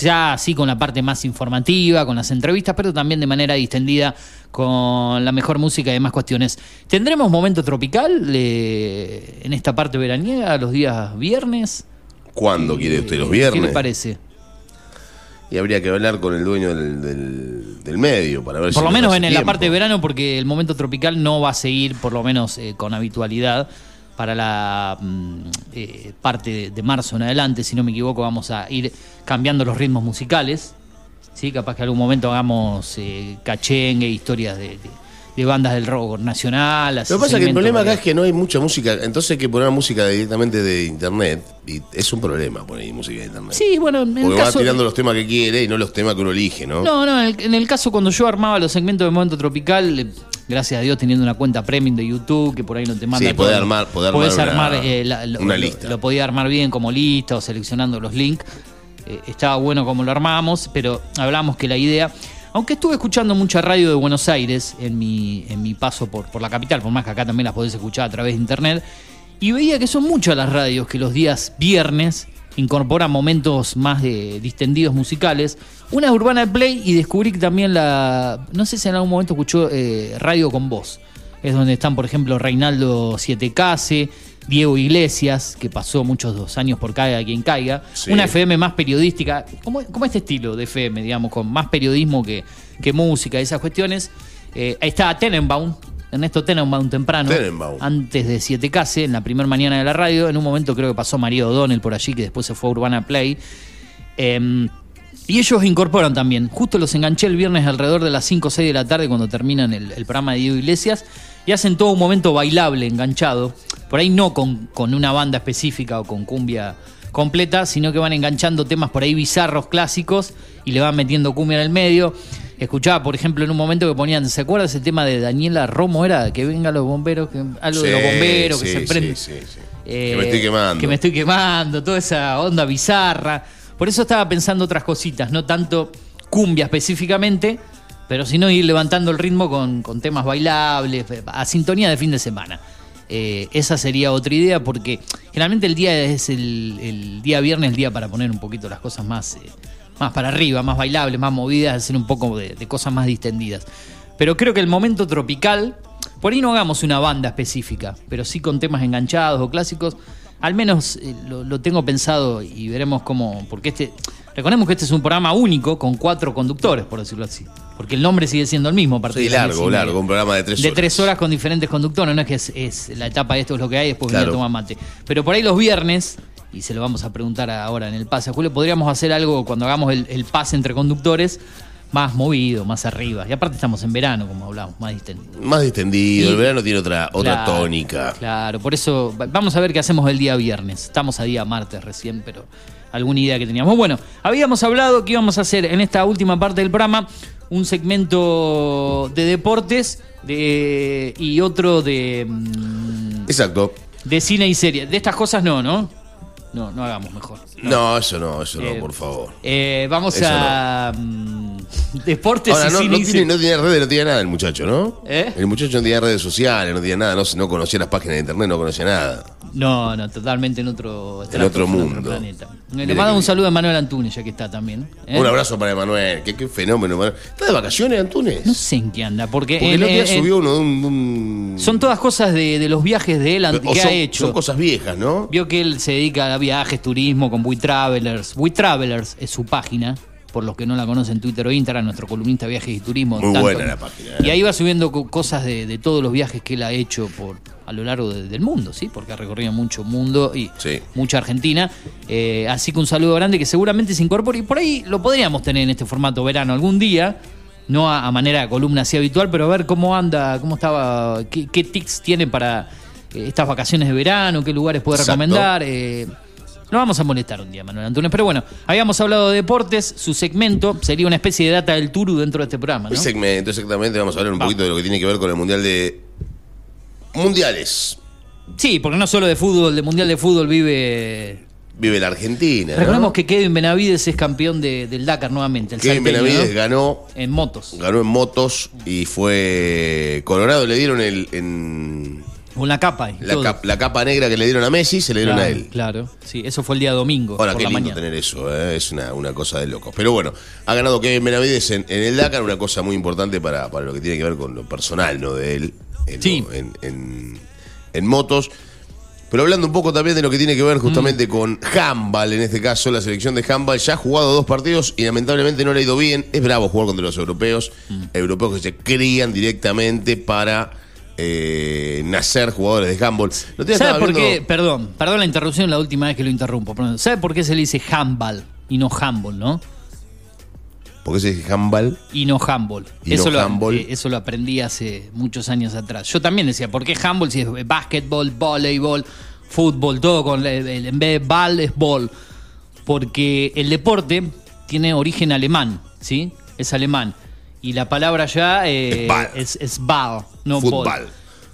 ya así con la parte más informativa, con las entrevistas, pero también de manera distendida con la mejor música y demás cuestiones. ¿Tendremos momento tropical eh, en esta parte veraniega los días viernes? ¿Cuándo quiere usted? ¿Los ¿Qué viernes? le parece? Y habría que hablar con el dueño del, del- del medio para ver si Por lo nos menos en la parte de verano, porque el momento tropical no va a seguir, por lo menos eh, con habitualidad, para la mm, eh, parte de, de marzo en adelante. Si no me equivoco, vamos a ir cambiando los ritmos musicales. ¿sí? Capaz que en algún momento hagamos eh, cachengue, historias de, de- de bandas del rock nacional. así Lo que pasa es que el problema acá es que no hay mucha música, entonces hay que poner música directamente de internet y es un problema poner música de internet. Sí, bueno, en el Porque va caso- tirando los temas que quiere y no los temas que uno elige, ¿no? No, no, en el, en el caso cuando yo armaba los segmentos de Momento Tropical, eh, gracias a Dios teniendo una cuenta premium de YouTube, que por ahí no te manda Sí, poder armar- poder Podés armar una- eh, la- lo, una lista. Lo, podía armar bien como lista o seleccionando los links. Eh, estaba bueno como lo armábamos, pero hablábamos que la idea... Aunque estuve escuchando mucha radio de Buenos Aires en mi, en mi paso por, por la capital, por más que acá también las podés escuchar a través de internet, y veía que son muchas las radios que los días viernes incorporan momentos más de distendidos musicales. Una es Urbana Play y descubrí que también la. No sé si en algún momento escuchó eh, Radio con Voz. es donde están, por ejemplo, Reinaldo Sietecase, Diego Iglesias, que pasó muchos dos años por Caiga quien caiga. Sí. Una FM más periodística, como, como este estilo de FM, digamos, con más periodismo que, que música, esas cuestiones. Eh, ahí está Tenenbaum, Ernesto Tenenbaum temprano, Tenenbaum. antes de 7K, en la primera mañana de la radio. En un momento creo que pasó María O'Donnell por allí, que después se fue a Urbana Play. Em, y ellos incorporan también, justo los enganché el viernes alrededor de las 5 o 6 de la tarde cuando terminan el, el programa de Diego Iglesias y hacen todo un momento bailable, enganchado. Por ahí no con, con una banda específica o con cumbia completa, sino que van enganchando temas por ahí bizarros, clásicos y le van metiendo cumbia en el medio. Escuchaba, por ejemplo, en un momento que ponían, ¿se acuerda ese tema de Daniela Romo? Era que vengan los bomberos, que, algo de los Sí, bomberos, que se prende. sí, sí, sí. Eh, Que me estoy quemando. Que me estoy quemando, toda esa onda bizarra. Por eso estaba pensando otras cositas, no tanto cumbia específicamente, pero sino ir levantando el ritmo con, con temas bailables, a sintonía de fin de semana. Eh, esa sería otra idea porque generalmente el día es el, el día viernes, el día para poner un poquito las cosas más, eh, más para arriba, más bailables, más movidas, hacer un poco de, de cosas más distendidas. Pero creo que el momento tropical, por ahí no hagamos una banda específica, pero sí con temas enganchados o clásicos. Al menos eh, lo, lo tengo pensado y veremos cómo. Porque este. Recordemos que este es un programa único con cuatro conductores, por decirlo así. Porque el nombre sigue siendo el mismo. a partir Sí, de largo, largo, un programa de tres De horas. tres horas con diferentes conductores, no es que es, es la etapa de esto es lo que hay, después Claro. viene a tomar mate. Pero por ahí los viernes, y se lo vamos a preguntar ahora en el pase Julio, podríamos hacer algo cuando hagamos el, el pase entre conductores más movido, más arriba. Y aparte estamos en verano, como hablamos, más distendido. Más distendido, Y- el verano tiene otra, otra Claro, tónica. Claro, por eso va- vamos a ver qué hacemos el día viernes. Estamos a día martes recién, pero alguna idea que teníamos. Bueno, habíamos hablado que íbamos a hacer en esta última parte del programa un segmento de deportes de, y otro de, mm, Exacto. de cine y serie. De estas cosas no, ¿no? No, no hagamos mejor. No, eso no, eso Eh, no, por favor. Eh, vamos Eso a mm, deportes Ahora, y no, no tiene, no tiene redes, no tiene nada el muchacho, ¿no? ¿Eh? El muchacho no tiene redes sociales, no tiene nada, no, no conocía las páginas de internet, no conocía nada. No, no, totalmente en otro, En otro en mundo. planeta. Mira Le mando un saludo a Manuel Antunes, ya que está también. ¿eh? Un abrazo para Emanuel, qué, qué fenómeno. ¿Está de vacaciones, Antunes? No sé en qué anda, porque, Porque el otro día subió uno de un, son todas cosas de, de los viajes de él que son, ha hecho. son cosas viejas, ¿no? Vio que él se dedica a viajes, turismo con We Travelers. We Travelers es su página, por los que no la conocen, Twitter o Instagram, nuestro columnista Viajes y Turismo. Muy buena la página, ¿eh? Y ahí va subiendo co- cosas de, de todos los viajes que él ha hecho por a lo largo de- del mundo, ¿sí? Porque ha recorrido mucho mundo y mucha Argentina. Eh, así que un saludo grande que seguramente se incorpore. Y por ahí lo podríamos tener en este formato verano algún día. No a, a manera de columna así habitual, pero a ver cómo anda, cómo estaba, qué, qué tics tiene para eh, estas vacaciones de verano, qué lugares puede Exacto. recomendar. eh, lo vamos a molestar un día, Manuel Antunes. Pero bueno, habíamos hablado de deportes, su segmento sería una especie de data del Turu dentro de este programa, ¿no? El segmento, exactamente, vamos a hablar un poquito de lo que tiene que ver con el Mundial de... Mundiales. Sí, porque no solo de fútbol, de Mundial de Fútbol vive... Vive la Argentina. ¿no? Recordemos que Kevin Benavides es campeón de- del Dakar nuevamente. El Kevin salteño, Benavides ¿no? ganó, En motos. ganó en motos y fue Colorado, le dieron el, en Con la capa y la, todo. cap- la capa negra que le dieron a Messi, se le dieron claro, a él. Claro, sí, eso fue el día domingo. Ahora, por qué la lindo mañana. tener eso, ¿eh? es una, una cosa de locos. Pero bueno, ha ganado Kevin Benavides en, en el Dakar, una cosa muy importante para, para lo que tiene que ver con lo personal ¿no? de él en, Sí. en, en- en motos. Pero hablando un poco también de lo que tiene que ver Mm. justamente con handball, en este caso la selección de handball ya ha jugado dos partidos y lamentablemente no le ha ido bien. Es bravo jugar contra los europeos, Mm. europeos que se crían directamente para eh, nacer jugadores de handball. ¿Sabe por qué? Perdón, perdón la interrupción la última vez que lo interrumpo. perdón. ¿Sabe por qué se le dice handball y no handball, no? ¿Por qué se dice handball? Y no handball. Y eso, no lo, handball. eh, eso lo aprendí hace muchos años atrás. Yo también decía, ¿por qué handball si es básquetbol, voleibol, fútbol, todo con el- el- en vez de ball es ball? Porque el deporte tiene origen alemán, ¿sí? Es alemán. Y la palabra ya eh, Es ball. es, es ball, no Fútbol. ball.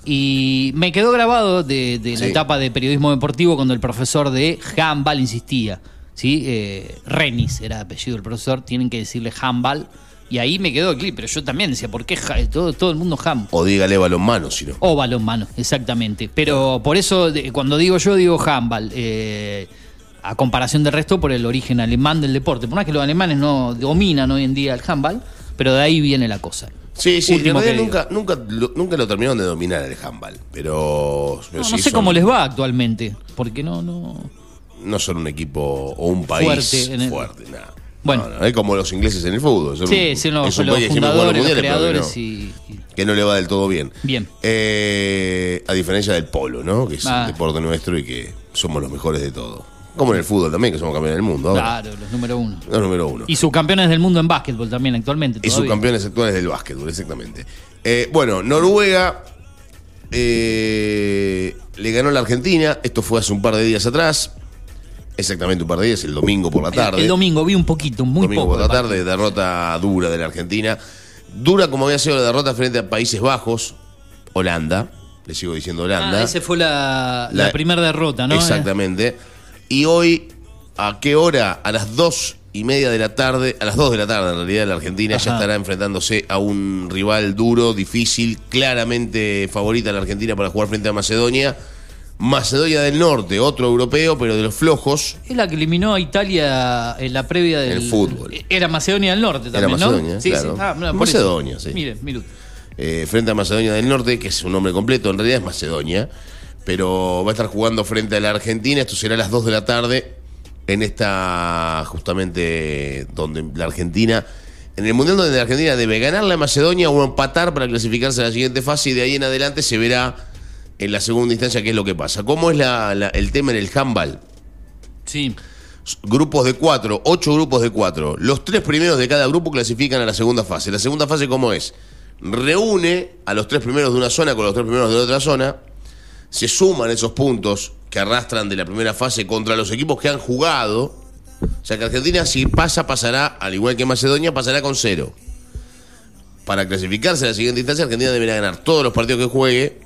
Y me quedó grabado de, de la etapa de periodismo deportivo cuando el profesor de handball insistía. ¿sí? Eh, Renis era el apellido del profesor, tienen que decirle handball. Y ahí me quedó el clip, pero yo también decía, ¿por qué todo, todo el mundo ham? O dígale balonmano, si no. O balonmano, exactamente. Pero por eso, cuando digo yo, digo handball. eh, a comparación del resto, por el origen alemán del deporte. Por más que los alemanes no dominan hoy en día el handball, pero de ahí viene la cosa. Sí, sí, en último realidad que nunca, nunca, lo, nunca lo terminaron de dominar el handball, pero, pero No, sí no sé son- cómo les va actualmente, porque no, no. no son un equipo o un país Fuerte fuerte, el- nada. Bueno. No, no, es como los ingleses en el fútbol. son Sí, sí, no, son los país que fundadores, los que creadores no- y, que no le va del todo bien. Bien. Eh, a diferencia del polo, ¿no? Que es Ah. un deporte nuestro y que somos los mejores de todo. Como en el fútbol también, que somos campeones del mundo. ahora. Claro, los número uno. Los número uno. Y subcampeones del mundo en básquetbol también actualmente. Y todavía. subcampeones actuales del básquetbol, exactamente. Eh, bueno, Noruega eh, le ganó a la Argentina. Esto fue hace un par de días atrás. Exactamente un par de días, el domingo por la El- tarde. El, domingo vi un poquito, muy domingo poco. por la de tarde, derrota dura de la Argentina. Dura como había sido la derrota frente a Países Bajos, Holanda. Le sigo diciendo Holanda. Ah, esa fue la, la, La- primera derrota, ¿no? Exactamente. Y hoy, ¿a qué hora? A las dos y media de la tarde, a las dos de la tarde en realidad, la Argentina ya estará enfrentándose a un rival duro, difícil, claramente favorita la Argentina para jugar frente a Macedonia. Macedonia del Norte, otro europeo, pero de los flojos. Es la que eliminó a Italia en la previa del el fútbol. Era Macedonia del Norte Era también, Macedonia, ¿no? Sí, claro. sí. Ah, eso. Macedonia, sí. Mire, mire. eh, frente a Macedonia del Norte, que es un nombre completo, en realidad es Macedonia, pero va a estar jugando frente a la Argentina, esto será a las 2 de la tarde, en esta justamente donde la Argentina, en el Mundial donde la Argentina debe ganar la Macedonia o empatar para clasificarse a la siguiente fase y de ahí en adelante se verá en la segunda instancia qué es lo que pasa. ¿Cómo es la- la- el tema en el handball? Sí. Grupos de cuatro, ocho grupos de cuatro. Los tres primeros de cada grupo clasifican a la segunda fase. La segunda fase, ¿cómo es? Reúne a los tres primeros de una zona con los tres primeros de otra zona. Se suman esos puntos que arrastran de la primera fase contra los equipos que han jugado. O sea que Argentina, si pasa, pasará, al igual que Macedonia, pasará con cero. Para clasificarse a la siguiente instancia, Argentina deberá ganar todos los partidos que juegue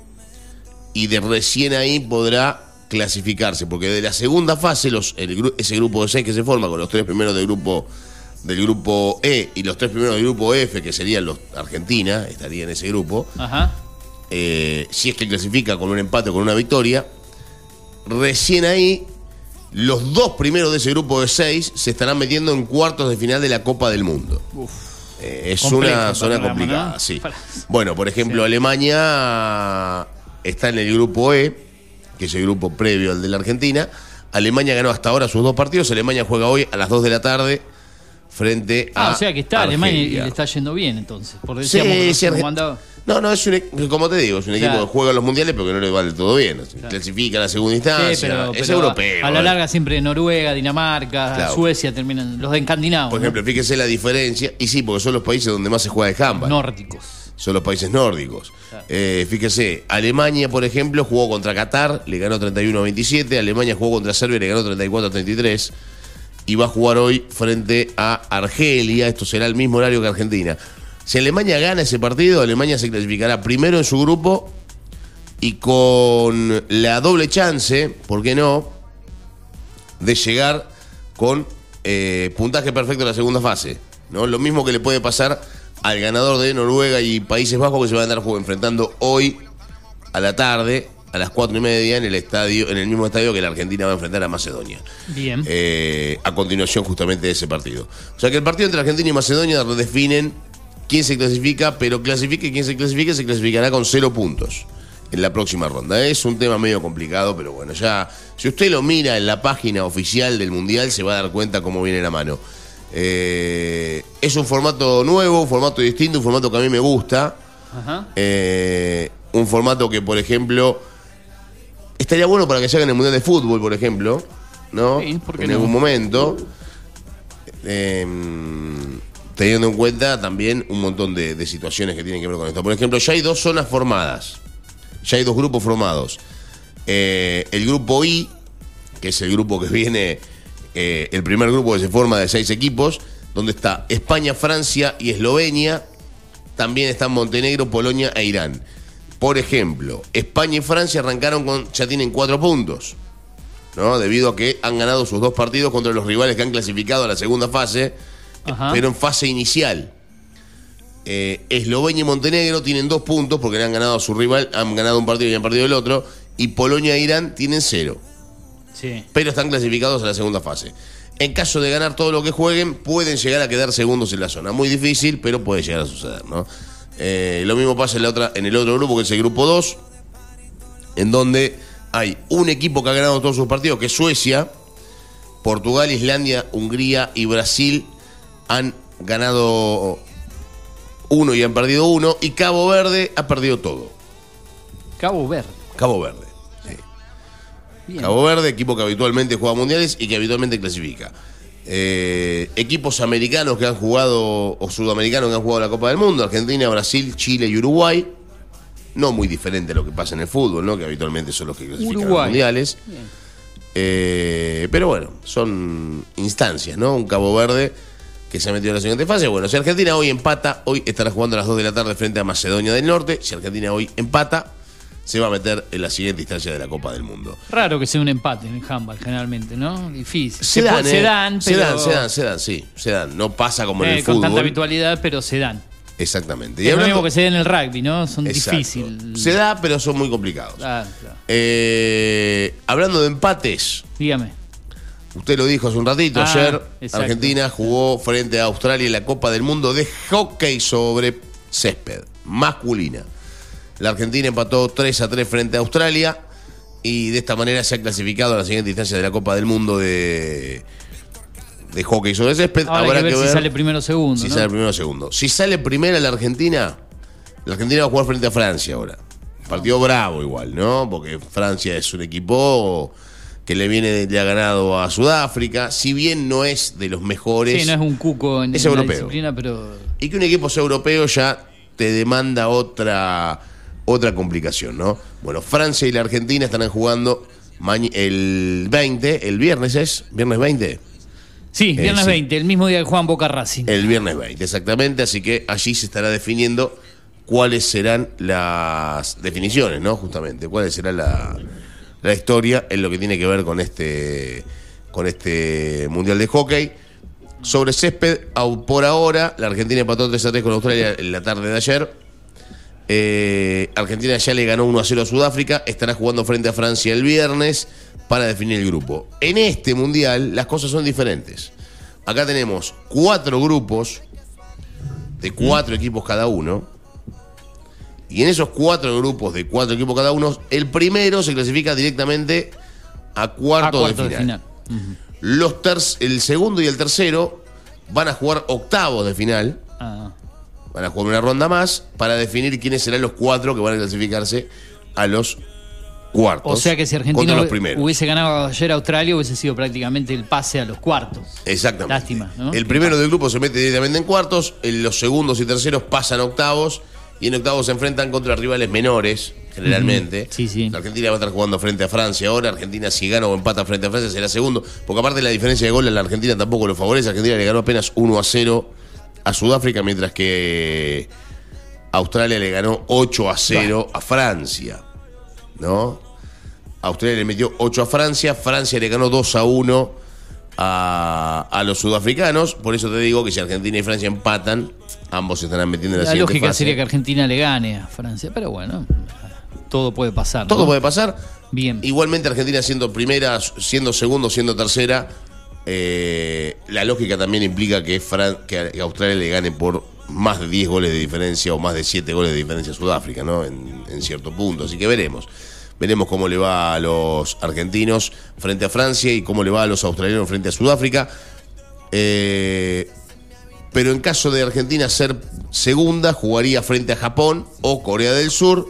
y de recién ahí podrá clasificarse, porque de la segunda fase, los, ese grupo de seis que se forma con los tres primeros del grupo del grupo E y los tres primeros del grupo F, que serían los Argentina, estaría en ese grupo, Ajá. Eh, si es que clasifica con un empate o con una victoria, recién ahí los dos primeros de ese grupo de seis se estarán metiendo en cuartos de final de la Copa del Mundo. Eh, es una zona complicada, sí. Bueno, por ejemplo, Alemania está en el grupo E, que es el grupo previo al de la Argentina. Alemania ganó hasta ahora sus dos partidos. Alemania juega hoy a las 2 de la tarde frente a. Ah, o sea que está Alemania y le está yendo bien entonces. Por decíamos que sí, andaba- No, no, es un, e- como te digo, es un equipo Claro. que juega los mundiales, pero que no le va del todo bien. Clasifica a la segunda instancia. Sí, pero, es pero europeo. A la larga siempre Noruega, Dinamarca, Claro. Suecia terminan, los de escandinavos. Por ejemplo, fíjese la diferencia. Y sí, porque son los países donde más se juega de handball. Nórdicos. Son los países nórdicos. Eh, fíjese, Alemania, por ejemplo, jugó contra Qatar, le ganó 31 a 27. Alemania jugó contra Serbia, le ganó 34 a 33. Y va a jugar hoy frente a Argelia. Esto será el mismo horario que Argentina. Si Alemania gana ese partido, Alemania se clasificará primero en su grupo y con la doble chance, ¿por qué no?, de llegar con eh, puntaje perfecto en la segunda fase. ¿no? Lo mismo que le puede pasar al ganador de Noruega y Países Bajos que se van a andar enfrentando hoy a la tarde, a las cuatro y media, en el estadio, en el mismo estadio que la Argentina va a enfrentar a Macedonia. Bien. Eh, a continuación justamente de ese partido. O sea que el partido entre Argentina y Macedonia redefinen quién se clasifica, pero clasifique quien se clasifique se clasificará con cero puntos en la próxima ronda. Es un tema medio complicado, pero bueno, ya si usted lo mira en la página oficial del Mundial se va a dar cuenta cómo viene la mano. Eh, es un formato nuevo, un formato distinto, un formato que a mí me gusta. Ajá. Eh, un formato que, por ejemplo, estaría bueno para que se haga en el Mundial de Fútbol, por ejemplo, ¿no? Sí, ¿por qué en no? algún momento. Eh, teniendo en cuenta también un montón de, situaciones que tienen que ver con esto. Por ejemplo, ya hay dos zonas formadas. Ya hay dos grupos formados. Eh, el grupo I, que es el grupo que viene, eh, el primer grupo que se forma de seis equipos, donde está España, Francia y Eslovenia. También están Montenegro, Polonia e Irán. Por ejemplo, España y Francia arrancaron con, ya tienen cuatro puntos. ¿no? Debido a que han ganado sus dos partidos contra los rivales que han clasificado a la segunda fase, Ajá. pero en fase inicial. Eh, Eslovenia y Montenegro tienen dos puntos porque le han ganado a su rival, han ganado un partido y han perdido el otro, y Polonia e Irán tienen cero, Sí. pero están clasificados a la segunda fase. En caso de ganar todo lo que jueguen, pueden llegar a quedar segundos en la zona. Muy difícil, pero puede llegar a suceder, ¿no? Eh, lo mismo pasa en, la otra, en el otro grupo, que es el grupo 2, en donde hay un equipo que ha ganado todos sus partidos, que es Suecia, Portugal, Islandia, Hungría y Brasil han ganado uno y han perdido uno, y Cabo Verde ha perdido todo. Cabo Verde. Cabo Verde. sí. Bien. Cabo Verde, equipo que habitualmente juega mundiales y que habitualmente clasifica. Eh, equipos americanos que han jugado, o sudamericanos que han jugado la Copa del Mundo, Argentina, Brasil, Chile y Uruguay. No muy diferente a lo que pasa en el fútbol, ¿no? Que habitualmente son los que clasifican los mundiales. Eh, pero bueno, son instancias, ¿no? Un Cabo Verde que se ha metido en la siguiente fase. Bueno, si Argentina hoy empata, hoy estará jugando a las 2 de la tarde frente a Macedonia del Norte. Si Argentina hoy empata, se va a meter en la siguiente instancia de la Copa del Mundo. Raro que sea un empate en el handball, generalmente, ¿no? Difícil. Se dan, se eh. dan, se pero- dan, se dan, se dan, sí, se dan. No pasa como en eh, el con tanta fútbol. habitualidad, pero se dan. Exactamente. Y es lo mismo que se da en el rugby, ¿no? Son difíciles. Se da, pero son muy complicados. Claro, claro. Eh, hablando de empates, Dígame. Usted lo dijo hace un ratito, Ah, ayer exacto. Argentina jugó frente a Australia en la Copa del Mundo de hockey sobre césped, masculina. La Argentina empató 3 a 3 frente a Australia y de esta manera se ha clasificado a la siguiente instancia de la Copa del Mundo de, de hockey sobre césped. Ahora hay que ver, que si sale primero o segundo. si ¿no? sale primero o segundo. Si sale primera la Argentina, la Argentina va a jugar frente a Francia ahora. Partido bravo igual, ¿no? Porque Francia es un equipo que le viene, le ha ganado a Sudáfrica, si bien no es de los mejores. Sí, no es un cuco en, Es en la europeo. disciplina, pero Y que un equipo sea europeo ya te demanda otra, otra complicación, ¿no? Bueno, Francia y la Argentina estarán jugando el 20, el viernes es, viernes 20. Sí, Eh, viernes sí. 20, el mismo día que Juan Boca Racing. El viernes 20, exactamente. Así que allí se estará definiendo cuáles serán las definiciones, ¿no? Justamente, cuál será la, la historia en lo que tiene que ver con este, con este Mundial de Hockey. Sobre césped, por ahora, la Argentina empató 3 a 3 con Australia en la tarde de ayer. Eh, Argentina ya le ganó 1 a 0 a Sudáfrica. Estará jugando frente a Francia el viernes para definir el grupo. En este mundial las cosas son diferentes. Acá tenemos cuatro grupos de cuatro equipos cada uno. Y en esos cuatro grupos de cuatro equipos cada uno, el primero se clasifica directamente a cuarto de de final. Los ter- el segundo y el tercero van a jugar octavos de final. Ah. Van a jugar una ronda más para definir quiénes serán los cuatro que van a clasificarse a los cuartos. O sea que si Argentina los hubiese ganado ayer a Australia, hubiese sido prácticamente el pase a los cuartos. Exactamente. Lástima, ¿no? El primero del grupo se mete directamente en cuartos, los segundos y terceros pasan a octavos y en octavos se enfrentan contra rivales menores, generalmente. Sí, sí. La Argentina va a estar jugando frente a Francia ahora, Argentina si gana o empata frente a Francia será segundo, porque aparte la diferencia de gol en la Argentina tampoco lo favorece, Argentina le ganó apenas 1 a 0 a Sudáfrica, mientras que Australia le ganó 8 a 0 a Francia, ¿no? Australia le metió 8 a Francia, Francia le ganó 2 a 1 a, a los sudafricanos. Por eso te digo que si Argentina y Francia empatan, ambos se estarán metiendo en la, La siguiente lógica fase. sería que Argentina le gane a Francia, pero bueno, todo puede pasar. Todo ¿no? puede pasar. Bien. Igualmente Argentina siendo primera, siendo segundo, siendo tercera, eh, la lógica también implica que, Fran- que Australia le gane por más de 10 goles de diferencia o más de 7 goles de diferencia a Sudáfrica, ¿no? En, en cierto punto. Así que veremos. Veremos cómo le va a los argentinos frente a Francia y cómo le va a los australianos frente a Sudáfrica. Eh, pero en caso de Argentina ser segunda, jugaría frente a Japón o Corea del Sur.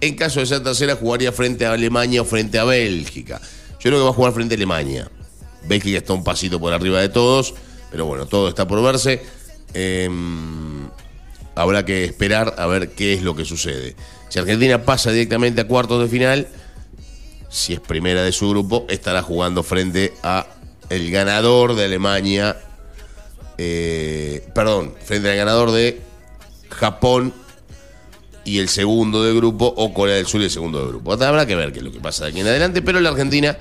En caso de ser tercera, jugaría frente a Alemania o frente a Bélgica. Yo creo que va a jugar frente a Alemania. Bélgica está un pasito por arriba de todos, pero bueno, todo está por verse. Em, habrá que esperar a ver qué es lo que sucede. Si Argentina pasa directamente a cuartos de final, si es primera de su grupo, estará jugando frente a el ganador de Alemania, eh, perdón, frente al ganador de Japón y el segundo del grupo, o Corea del Sur y el segundo del grupo. Habrá que ver qué es lo que pasa de aquí en adelante, pero la Argentina,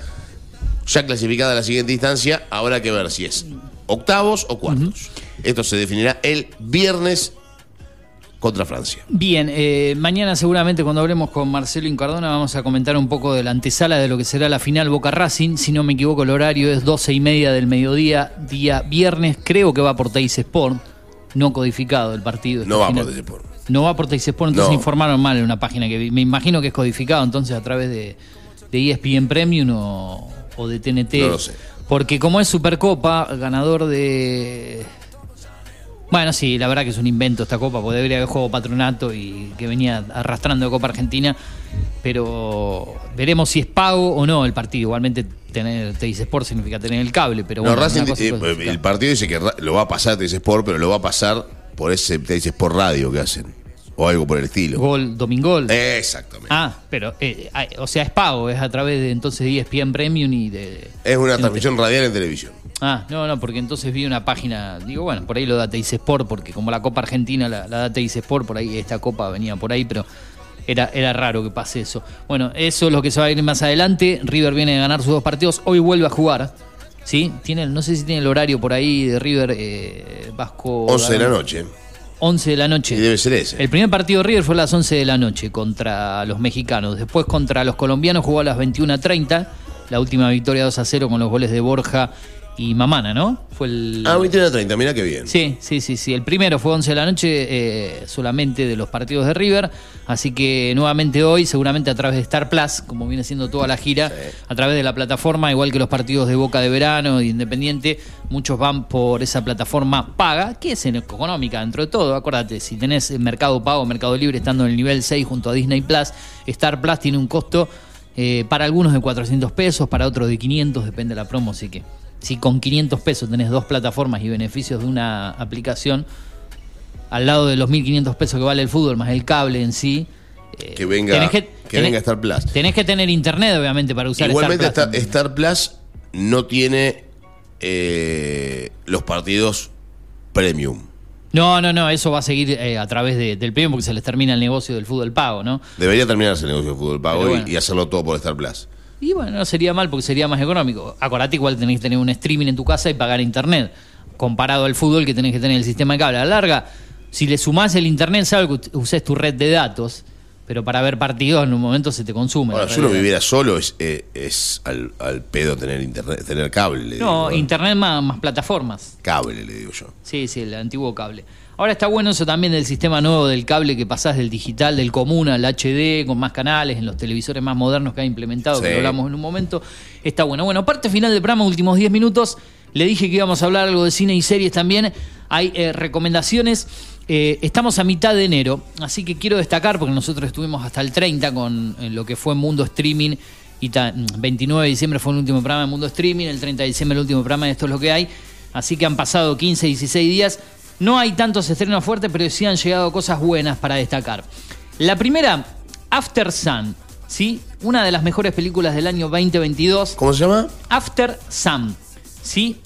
ya clasificada a la siguiente instancia, habrá que ver si es octavos o cuartos. Esto se definirá el viernes contra Francia. Bien, eh, mañana seguramente cuando hablemos con Marcelo Incardona vamos a comentar un poco de la antesala de lo que será la final Boca Racing. Si no me equivoco, el horario es 12 y media del mediodía, día viernes. Creo que va por Teis Sport, no codificado el partido. No esta va final. por Teis Sport. No va por Teis Sport, entonces No. informaron mal en una página que vi. Me imagino que es codificado entonces a través de, de ESPN Premium o, o de TNT. No lo sé. Porque como es Supercopa, ganador de... Bueno, sí, la verdad que es un invento esta copa, porque debería haber juego patronato y que venía arrastrando de Copa Argentina, pero veremos si es pago o no el partido. Igualmente tener Teis Sport significa tener el cable, pero no, bueno, Racing, eh, el partido dice que lo va a pasar, te dice Sport, pero lo va a pasar por ese, te dice Sport Radio que hacen. O algo por el estilo. Gol, Domingol. Exactamente. Ah, pero, eh, o sea, es pago, es a través de entonces de ESPN Premium y de... Es una transmisión radial en televisión. Ah, no, no, porque entonces vi una página, digo, bueno, por ahí lo da Teis Sport, porque como la Copa Argentina la, la da Teis Sport, por ahí esta Copa venía por ahí, pero era, era raro que pase eso. Bueno, eso es lo que se va a ir más adelante. River viene de ganar sus dos partidos, hoy vuelve a jugar. ¿Sí? Tiene, no sé si tiene el horario por ahí de River eh, Vasco. 11 de la noche. 11 de la noche. Y debe ser ese. El primer partido de River fue a las 11 de la noche contra los mexicanos. Después contra los colombianos jugó a las 21.30. La última victoria 2 a 0 con los goles de Borja y Mamana, ¿no? Fue el. Ah, 21 a 30, mira qué bien. Sí, sí, sí, sí. El primero fue 11 de la noche eh, solamente de los partidos de River. Así que nuevamente hoy, seguramente a través de Star Plus, como viene siendo toda la gira, a través de la plataforma, igual que los partidos de Boca de Verano y Independiente, muchos van por esa plataforma paga, que es económica dentro de todo. Acuérdate, si tenés Mercado Pago, Mercado Libre, estando en el nivel 6 junto a Disney Plus, Star Plus tiene un costo eh, para algunos de 400 pesos, para otros de 500, depende de la promo, así que si con 500 pesos tenés dos plataformas y beneficios de una aplicación, al lado de los 1.500 pesos que vale el fútbol, más el cable en sí, eh, Que venga, tenés que, que- tenés- venga Star Plus. tenés que tener internet, obviamente, para usar Igualmente Star Plus. Star, Star Plus no tiene eh, los partidos premium. No, no, no, eso va a seguir eh, a través de- del premium porque se les termina el negocio del fútbol pago, ¿no? Debería terminarse el negocio de fútbol pago y, hacerlo todo por Star Plus. Y bueno, no sería mal porque sería más económico. Acordate, igual tenés que tener un streaming en tu casa y pagar internet. Comparado al fútbol que tenés que tener el sistema de cable. A la larga, si le sumás el internet, sabes que usés tu red de datos, pero para ver partidos en un momento se te consume. Ahora, si uno viviera solo, es, eh, es al, al pedo tener internet, tener cable. le No, digo, internet más, más plataformas. Cable, le digo yo. Sí, sí, el antiguo cable. Ahora está bueno eso también del sistema nuevo del cable que pasás del digital, del común al HD, con más canales, en los televisores más modernos que ha implementado, que Sí. lo hablamos en un momento. Está bueno. Bueno, parte final del programa, últimos 10 minutos. Le dije que íbamos a hablar algo de cine y series también. Hay eh, recomendaciones. Eh, estamos a mitad de enero, así que quiero destacar, porque nosotros estuvimos hasta el 30 con eh, lo que fue Mundo Streaming. Y ta- 29 de diciembre fue el último programa de Mundo Streaming, el 30 de diciembre el último programa de Esto es lo que hay. Así que han pasado 15, 16 días. No hay tantos estrenos fuertes, pero sí han llegado cosas buenas para destacar. La primera, After Sun, ¿sí? Una de las mejores películas del año 2022. ¿Cómo se llama? After Sun, ¿sí?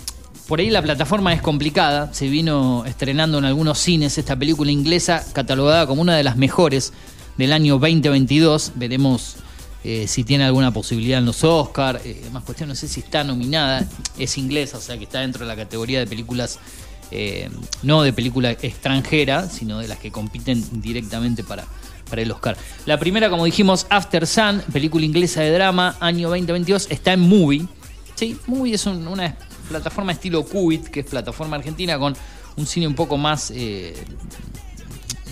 Por ahí la plataforma es complicada, se vino estrenando en algunos cines esta película inglesa catalogada como una de las mejores del año 2022. Veremos eh, si tiene alguna posibilidad en los Oscars. más cuestión, no sé si está nominada. Es inglesa, o sea que está dentro de la categoría de películas, eh, no de película extranjera, sino de las que compiten directamente para, para el Oscar. La primera, como dijimos, After Sun, película inglesa de drama, año 2022, está en Movie. Sí, Movie es un- una plataforma estilo Qubit, que es plataforma argentina con un cine un poco más... eh,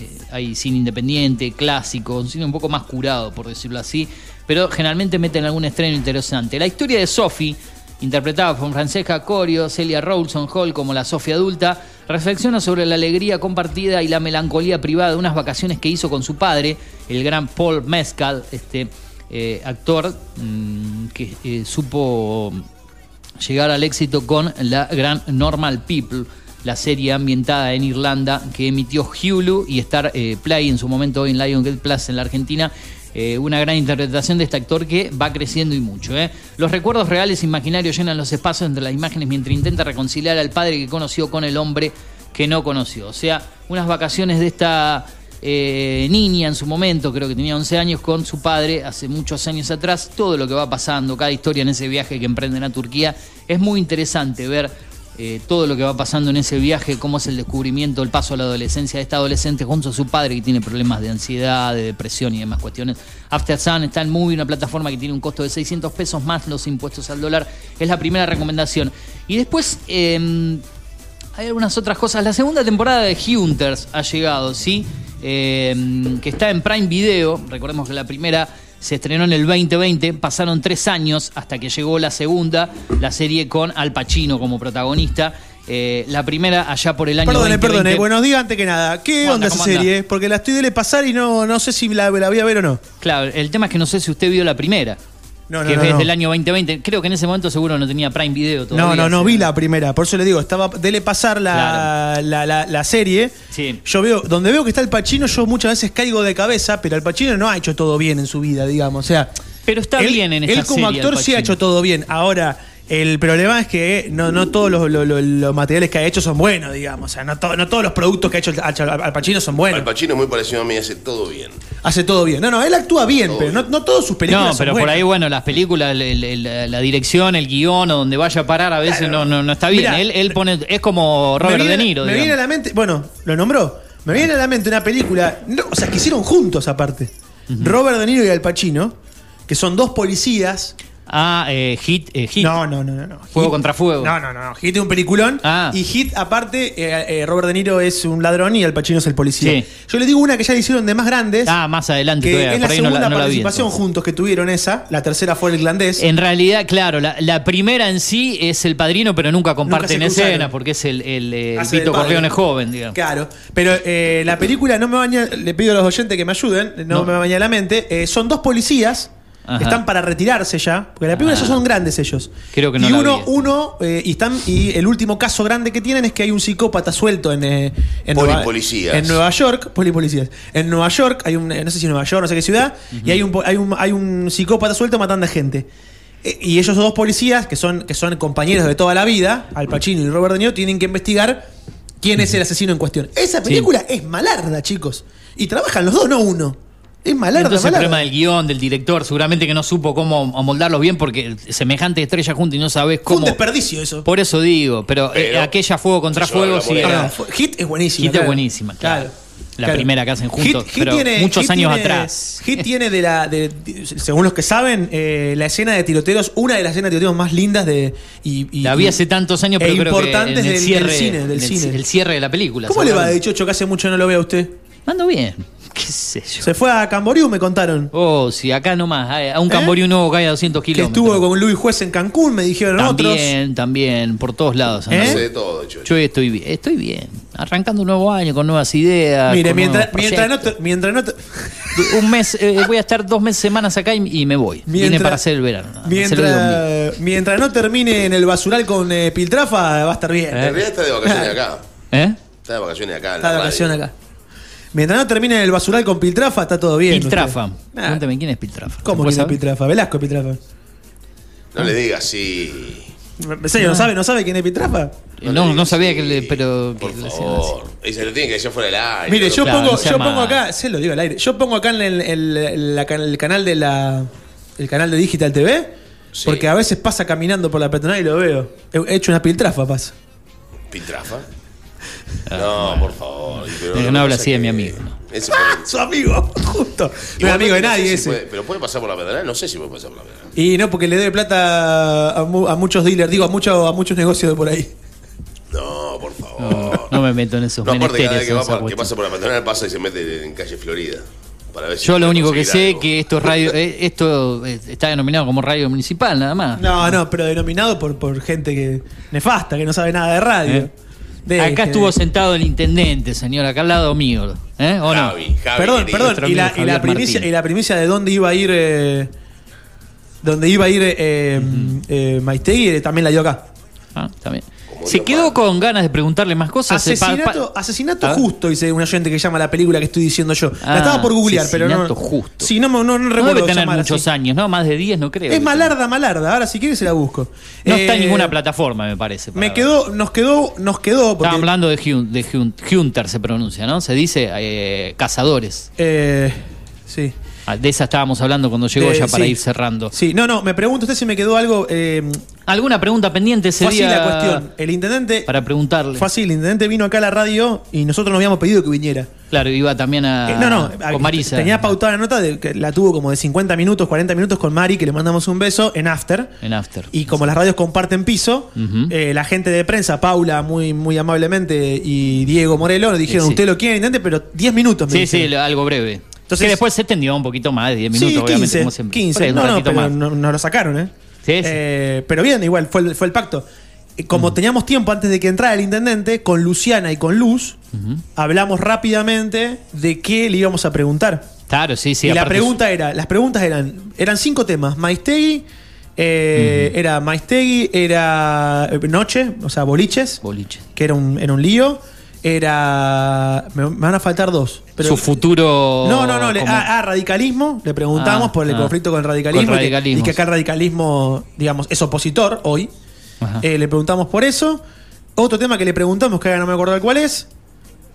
eh, hay cine independiente, clásico, un cine un poco más curado, por decirlo así, pero generalmente meten algún estreno interesante. La historia de Sophie, interpretada por Francesca Corio, Celia Rawson Hall como la Sophie adulta, reflexiona sobre la alegría compartida y la melancolía privada de unas vacaciones que hizo con su padre, el gran Paul Mescal, este eh, actor mm, que eh, supo llegar al éxito con la gran Normal People, la serie ambientada en Irlanda que emitió Hulu y Star eh, Play en su momento hoy en Lionsgate Plus en la Argentina. Eh, una gran interpretación de este actor que va creciendo y mucho. ¿eh? Los recuerdos reales e imaginarios llenan los espacios entre las imágenes mientras intenta reconciliar al padre que conoció con el hombre que no conoció. O sea, unas vacaciones de esta eh, niña en su momento, creo que tenía 11 años, con su padre hace muchos años atrás. Todo lo que va pasando, cada historia en ese viaje que emprenden a Turquía. Es muy interesante ver eh, todo lo que va pasando en ese viaje, cómo es el descubrimiento, el paso a la adolescencia de esta adolescente junto a su padre que tiene problemas de ansiedad, de depresión y demás cuestiones. After Sun está en Movie, una plataforma que tiene un costo de 600 pesos más los impuestos al dólar. Es la primera recomendación. Y después... eh, hay algunas otras cosas. La segunda temporada de Hunters ha llegado, ¿sí? eh, que está en Prime Video. Recordemos que la primera se estrenó en el 2020, pasaron tres años hasta que llegó la segunda, la serie con Al Pacino como protagonista. Eh, la primera allá por el año Perdone, 2020. perdone. Buenos días antes que nada. ¿Qué ¿Cómo onda anda, esa anda? serie? Porque la estoy de pasar y no, no sé si la, la voy a ver o no. Claro, el tema es que no sé si usted vio la primera. No, no, que no, es del año 2020. Creo que en ese momento seguro no tenía Prime Video todavía. No, no, no vi la primera. Por eso le digo, estaba dele pasar la, la, la- la serie. Sí. Yo veo, donde veo que está el Pachino, yo muchas veces caigo de cabeza, pero el Pachino no ha hecho todo bien en su vida, digamos. O sea, Pero está él, bien en esta Él como serie, actor sí ha hecho todo bien. Ahora, el problema es que no, no todos los, los- los- los materiales que ha hecho son buenos, digamos. O sea, no, to- no todos los productos que ha hecho Al Al Pacino son buenos. Al Pacino es muy parecido a mí, hace todo bien. Hace todo bien. No, no, él actúa bien, pero no, no todas sus películas No, son pero por buenas. ahí, bueno, las películas, el- el- el- la dirección, el guion o donde vaya a parar, a veces no, no, no está bien. Mirá, él, él pone, es como Robert viene, De Niro. Me digamos. viene a la mente, bueno, lo nombró. Me viene a la mente una película, no, o sea, que hicieron juntos aparte. Robert De Niro y Al Pacino, que son dos policías. Ah, eh, Hit, eh, Hit. No, no, no, no. no. Fuego Hit- contra fuego. No, no, no. no. Hit es un peliculón. Ah. Y Hit, aparte, eh, eh, Robert De Niro es un ladrón y Al Pacino es el policía. Sí. Yo le digo una que ya le hicieron de más grandes. Ah, más adelante que todavía, es la por ahí no segunda la, no la vi, participación juntos que tuvieron esa. La tercera fue el irlandés. En realidad, claro, la, la primera en sí es el padrino, pero nunca comparten escena porque es el, el, eh, el. Corleone joven, digamos. Claro, pero eh, la película no me baña, le pido a los oyentes que me ayuden, no, me baña la mente. son dos policías, Ajá. están para retirarse ya, porque la película Ah. ya son grandes ellos. Creo que no y la uno, vi. uno eh, y están y el último caso grande que tienen es que hay un psicópata suelto en, eh, en Nueva, en Nueva York, polipolicías. En Nueva York hay un, eh, no sé si Nueva York, no sé qué ciudad, y hay un, hay un hay un psicópata suelto matando a gente. Eh, Y ellos dos policías, que son, que son compañeros de toda la vida, Al Pacino y Robert De Niro, tienen que investigar quién es el asesino en cuestión. Esa película es malarda, chicos. Y trabajan los dos, no uno. Es malarda, Entonces el malarda. problema del guion, del director, seguramente que no supo cómo amoldarlos bien porque semejante estrella junta y no sabes Fue un cómo. desperdicio eso. Por eso digo, pero, eh, Pero- aquella fuego contra fuego sí era. Ah, Hit es buenísima. Hit es claro. buenísima, claro. La claro. primera que hacen juntos, Hit- Hit pero tiene- muchos Hit años tiene- atrás. Hit tiene de la. de- de- según los que saben, eh, la escena de tiroteos, una de las escenas de tiroteos más lindas de. Y, y- La vi hace tantos años, e pero creo que importantes en el del, del cierre, cine. Del en el, cine. el cierre de la película. ¿Cómo le va de. Chocho que hace mucho no lo veo a usted? Ando bien. ¿Qué sé yo? Se fue a Camboriú, me contaron. Oh, sí, acá nomás. A un ¿Eh? Camboriú nuevo cae a 200 Que kilómetros. estuvo con Luis Juez en Cancún, me dijeron otros. También, también, por todos lados. ¿Eh? ando. Hace de todo, Chocho. Yo estoy bien, estoy bien. Arrancando un nuevo año con nuevas ideas. Mire, mientras, mientras, no te- mientras no te- Un mes, eh, voy a estar dos meses, semanas acá y, y me voy. Vine Mientras- para hacer el verano. mientras, mientras no termine en el basural con eh, Piltrafa, va a estar bien. En realidad está de vacaciones acá. ¿Eh? Está de vacaciones acá. en Está de vacaciones acá. Mientras no termine en el basural con Piltrafa, está todo bien. Piltrafa. Ah, Pregúntame quién es Piltrafa. ¿Cómo ¿Se que puede es Piltrafa? Velasco es Piltrafa. No le digas así. ¿En serio? ¿No sabe, ¿No sabe quién es Piltrafa? saber? No, no sabía que le. Pero. Por que le hacían favor. Y se lo tiene que decir fuera del aire. Mire, yo Claro, pongo, no sea yo pongo acá, se lo digo al aire, yo pongo acá en el, el- el- la- el canal de la el canal de Digital TV, Sí. porque a veces pasa caminando por la peatonal y lo veo. He he hecho una piltrafa, pasa. ¿Piltrafa? No, por favor. Pero una no habla así de mi amigo, Ese puede- Su amigo, justo. No es amigo de no sé nadie si ese. puede- pero puede pasar por la pedalera. No sé si puede pasar por la pedalera. Y no, porque le debe plata a, mu- a muchos dealers, digo, a, muchos a muchos negocios de por ahí. No, por favor. No, no me meto en esos No, aparte, cada vez que, en va por- que pasa por la pedalera pasa y se mete en calle Florida. Para ver si Yo lo único que sé algo. que esto es radio, eh, esto eh, está denominado como radio municipal, nada más. No, no, pero denominado por, por gente que nefasta, que no sabe nada de radio. ¿Eh? Acá estuvo sentado el intendente, señor, acá al lado mío. ¿Eh? ¿O no? Javi, Javi, Perdón, perdón, y la, y primicia, y la primicia de dónde iba a ir eh, dónde iba a ir eh, eh, Maistegui eh, también la dio acá. Ah, bien. Se quedó con ganas de preguntarle más cosas. eh, Asesinato, asesinato justo, dice un oyente que llama la película que estoy diciendo yo. Ah, la estaba por googlear, pero no. Asesinato justo. Sí, no, no, no, no recuerdo debe tener muchos así. años, ¿no? Más de 10 no creo. Es malarda, malarda. Ahora si quieres se la busco. No está en Eh, ninguna plataforma, me parece. Me quedó, nos quedó, nos quedó. Porque, Estaba hablando de, Hun- de Hun- Hunter, se pronuncia, ¿no? Se dice eh, cazadores. Eh, sí. Ah, De esa estábamos hablando cuando llegó De- ya para sí. ir cerrando. Sí, no, no, me pregunto usted si me quedó algo. eh, ¿Alguna pregunta pendiente ese fue así día? la cuestión. El intendente. Para preguntarle. Fue así, el intendente vino acá a la radio y nosotros nos habíamos pedido que viniera. Claro, iba también a. Eh, no, no, con Marisa. tenía pautada la nota, de, que la tuvo como de 50 minutos, 40 minutos con Mari, que le mandamos un beso en After. En After. Y como las radios comparten piso, eh, la gente de prensa, Paula, muy, muy amablemente, y Diego Morelo, nos dijeron, Sí, usted lo quiere, intendente, pero 10 minutos me Sí, sí, algo breve. Entonces- que después se extendió un poquito más de 10 minutos, sí, obviamente, 15, como siempre. Por 15. ahí, un No, no, pero más. no- lo sacaron, ¿eh? Sí, sí. Eh, pero bien, igual, fue el, fue el pacto. Eh, Como teníamos tiempo antes de que entrara el intendente, con Luciana y con Luz, hablamos rápidamente de qué le íbamos a preguntar. Claro, sí, sí. y la pregunta era, las preguntas eran, eran cinco temas. Maistegui, eh, era Maistegui, era Noche, o sea, boliches. Boliches. Que era un, era un lío. Era. Me, me van a faltar dos. pero- Su futuro. no, no, no. Le, como- ah, ah, radicalismo. Le preguntamos Ah, por el ah. conflicto con el radicalismo. Con y que- radicalismo. Y, que, acá el radicalismo, digamos, es opositor hoy. Ajá. Eh, le preguntamos por eso. Otro tema que le preguntamos, que ahora no me acuerdo cuál es.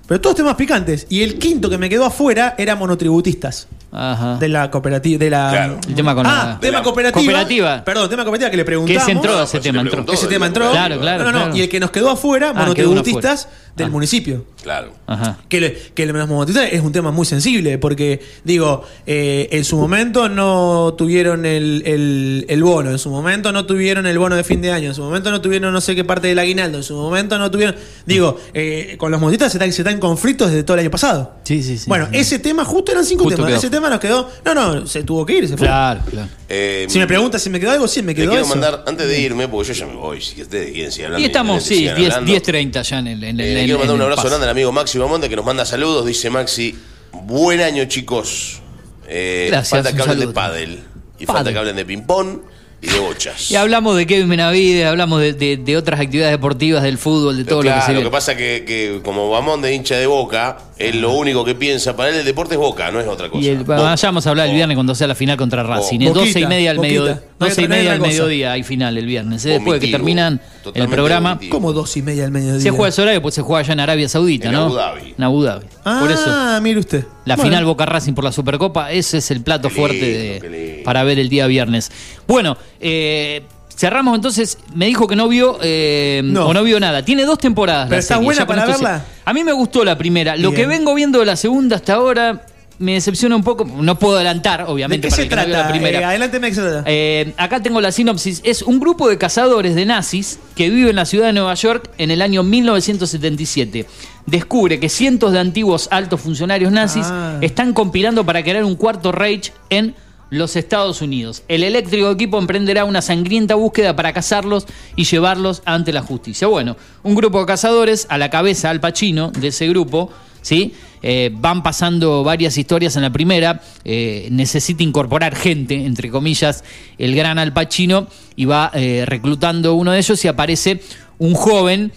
Pero todos temas picantes. Y el quinto que me quedó afuera era monotributistas. Ajá. De la cooperativa. De la, Claro. El tema con ah, la- tema la cooperativa. cooperativa. Perdón, tema cooperativa que le Que preguntamos. ese entró, ese tema entró. Ese tema entró. Claro, claro. No, no, no. claro. Y el que nos quedó afuera, Ah, quedó monotributistas afuera. Del Ah. municipio. Claro. Ajá. Que, le- que el los monotributistas es un tema muy sensible, porque, digo, eh, en su momento no tuvieron el, el- el bono, en su momento no tuvieron el bono de fin de año, en su momento no tuvieron no sé qué parte del aguinaldo, en su momento no tuvieron. Digo, eh, con los monotributistas se están, se están en conflictos desde todo el año pasado. Sí, sí, sí. Bueno, ese tema justo eran cinco Justo temas. quedó. Ese tema nos quedó. No, no, se tuvo que ir, se fue. Claro, claro. Eh, Si me preguntas si me quedó algo, sí me quedó quiero eso. mandar, antes de irme, porque yo ya me voy, si ustedes quieren seguir hablando. Y estamos, sí, sigan 10, hablando. 10.30 ya en el. En el Eh, quiero mandar un abrazo grande al amigo Maxi Bamonte que nos manda saludos. Dice Maxi, buen año chicos. Eh, Gracias, falta que hablen de pádel. Y falta que hablen de ping-pong y de bochas. Y hablamos de Kevin Benavides, hablamos de, de- de otras actividades deportivas, del fútbol, de todo claro, lo que se lo que pasa que, que como Bamón de hincha de Boca, él lo único que piensa, para él el deporte es Boca, no es otra cosa. Y el, a hablar el viernes cuando sea la final contra Racing. Es Boquita, 12 y media al mediodía. No hay 12 y media al mediodía hay final el viernes. ¿eh? Después de que terminan el programa. vomitivo. Como dos y media al mediodía. Se juega ese horario, pues se juega allá en Arabia Saudita, En ¿no? Abu Dhabi. En Abu Dhabi. Ah, Por eso. mire usted. La Bueno. final Boca Racing por la Supercopa, ese es el plato Qué fuerte de- para ver el día viernes. Bueno, eh, cerramos entonces. Me dijo que no vio eh, No. o no vio nada. Tiene dos temporadas. ¿Pero la está serie, buena para esto se- verla? A mí me gustó la primera. Lo que vengo viendo de la segunda hasta ahora me decepciona un poco. No puedo adelantar, ¿De obviamente, qué para se no trata? la primera. Eh, ¿de qué se trata? Eh, acá tengo la sinopsis. Es un grupo de cazadores de nazis que vive en la ciudad de Nueva York en el año 1977. Descubre que cientos de antiguos altos funcionarios nazis Ah. están compilando para crear un cuarto Reich en los Estados Unidos. El eléctrico equipo emprenderá una sangrienta búsqueda para cazarlos y llevarlos ante la justicia. Bueno, un grupo de cazadores a la cabeza Al Pacino de ese grupo, ¿sí? Eh, van pasando varias historias en la primera. eh, necesita incorporar gente, entre comillas, el gran Al Pacino y va eh, reclutando uno de ellos y aparece un joven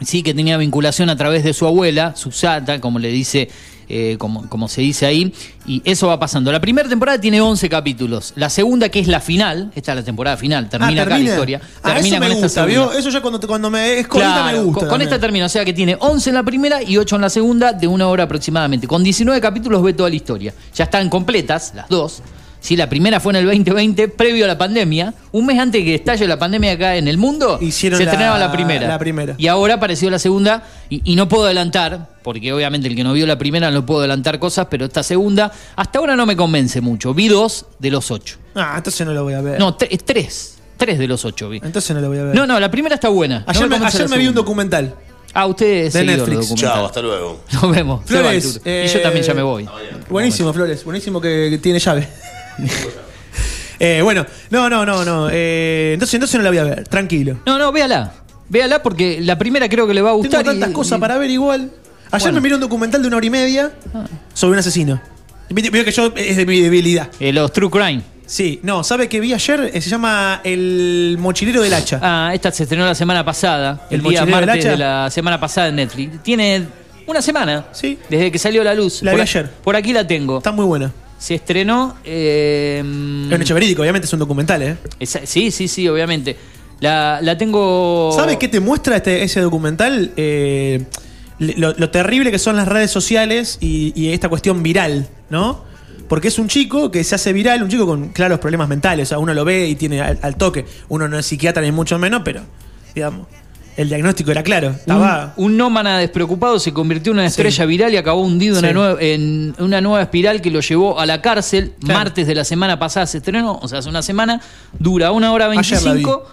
sí que tenía vinculación a través de su abuela, Susata, como le dice, eh, como, como se dice ahí, y eso va pasando. La primera temporada tiene 11 capítulos, la segunda que es la final, esta es la temporada final, termina, Ah, acá la historia, Ah, termina eso me con esta gusta, segunda. ¿vio? Eso ya cuando, cuando me es Claro, me gusta. Con, con esta termina, o sea que tiene 11 en la primera y 8 en la segunda, de una hora aproximadamente. Con 19 capítulos ve toda la historia. Ya están completas, las dos. Sí, la primera fue en el 2020, previo a la pandemia. Un mes antes de que estalle la pandemia acá en el mundo, Hicieron se la- estrenaba la primera. la primera. Y ahora apareció la segunda, y, y no puedo adelantar, porque obviamente el que no vio la primera no puedo adelantar cosas, pero esta segunda, hasta ahora no me convence mucho. Vi dos de los ocho. Ah, entonces no lo voy a ver. No, tre- tres. Tres de los ocho vi. Entonces no lo voy a ver. No, no, la primera está buena. No Ayer me, ayer vi un documental. Ah, usted es De seguidor Netflix. Chao, hasta luego. Nos vemos. Flores, eh, y yo también ya me voy. Buenísimo, Flores. Buenísimo que, que tiene llave. Eh, bueno, no, no, no, no. eh, entonces, entonces no la voy a ver. Tranquilo. No, no, véala. Véala porque la primera creo que le va a Tengo gustar. tantas y- cosas y- para ver igual. Ayer Bueno. me miré un documental de una hora y media sobre un asesino. Vio que yo es de mi debilidad. Eh, los True Crime. Sí, no, ¿sabe que vi ayer? Eh, se llama El Mochilero del Hacha. Ah, esta se estrenó la semana pasada. ¿El El, día mochilero del martes hacha? de la semana pasada en Netflix. Tiene una semana. Sí. Desde que salió a la luz. La por, vi ayer. por aquí la tengo. Está muy buena. Se estrenó. eh, Es un hecho verídico, obviamente es un documental, ¿eh? esa- sí, sí, sí, obviamente. La, la tengo. ¿Sabe qué te muestra este, ese documental? Eh, lo, lo terrible que son las redes sociales y, y esta cuestión viral, ¿no? Porque es un chico que se hace viral, un chico con claros problemas mentales. O sea, uno lo ve y tiene al, al toque. Uno no es psiquiatra ni mucho menos, pero, digamos, el diagnóstico era claro. Estaba. Un, un nómana despreocupado se convirtió en una estrella viral y acabó hundido en, una nueva, en una nueva espiral que lo llevó a la cárcel. Claro. Martes de la semana pasada se estrenó, o sea, hace una semana. Dura una hora Ayer la vi. 25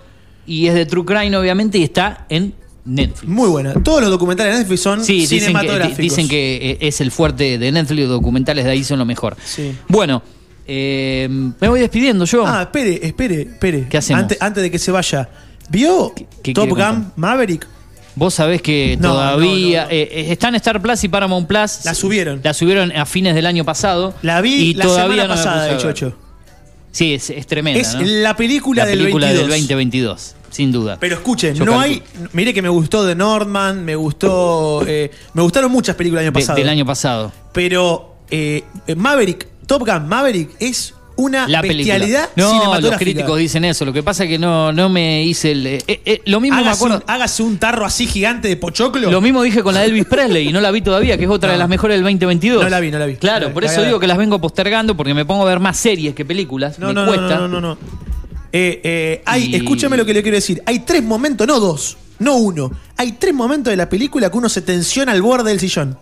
y es de True Crime, obviamente, y está en Netflix. Muy buena. Todos los documentales de Netflix son Sí, dicen que, cinematográficos. di- dicen que eh, es el fuerte de Netflix, los documentales de ahí son lo mejor. Sí. Bueno, eh, me voy despidiendo yo. Ah, espere, espere, espere. ¿Qué hacemos? Antes, antes de que se vaya. ¿Vio qué Top Gun Maverick? Vos sabés que No, todavía eh, eh, está en Star Plus y Paramount Plus. La subieron. La subieron a fines del año pasado. La vi y la todavía semana no pasada, de. Chocho. Sí, es, es tremenda. Es ¿no? la película La del película 22. del 2022, sin duda. Pero escuchen, Yo no calculo. hay. Mire que me gustó The Northman, me gustó. eh, me gustaron muchas películas del año De- pasado. del año pasado. Pero eh, Maverick, Top Gun Maverick es una La bestialidad. No, los críticos dicen eso. Lo que pasa es que no, no me hice el. eh, eh, lo mismo me hágase, acuerdo. un, hágase un tarro así gigante de pochoclo. Lo mismo dije con la de Elvis Presley y no la vi todavía, que es otra de las mejores del 2022. No la vi, no la vi. Claro, No la vi. por eso Cagada. digo que las vengo postergando porque me pongo a ver más series que películas. No, me no, no, cuesta. no, no, no, no. Eh, eh, hay, Y- Escúchame lo que le quiero decir. Hay tres momentos, no dos, no uno. Hay tres momentos de la película que uno se tensiona al borde del sillón.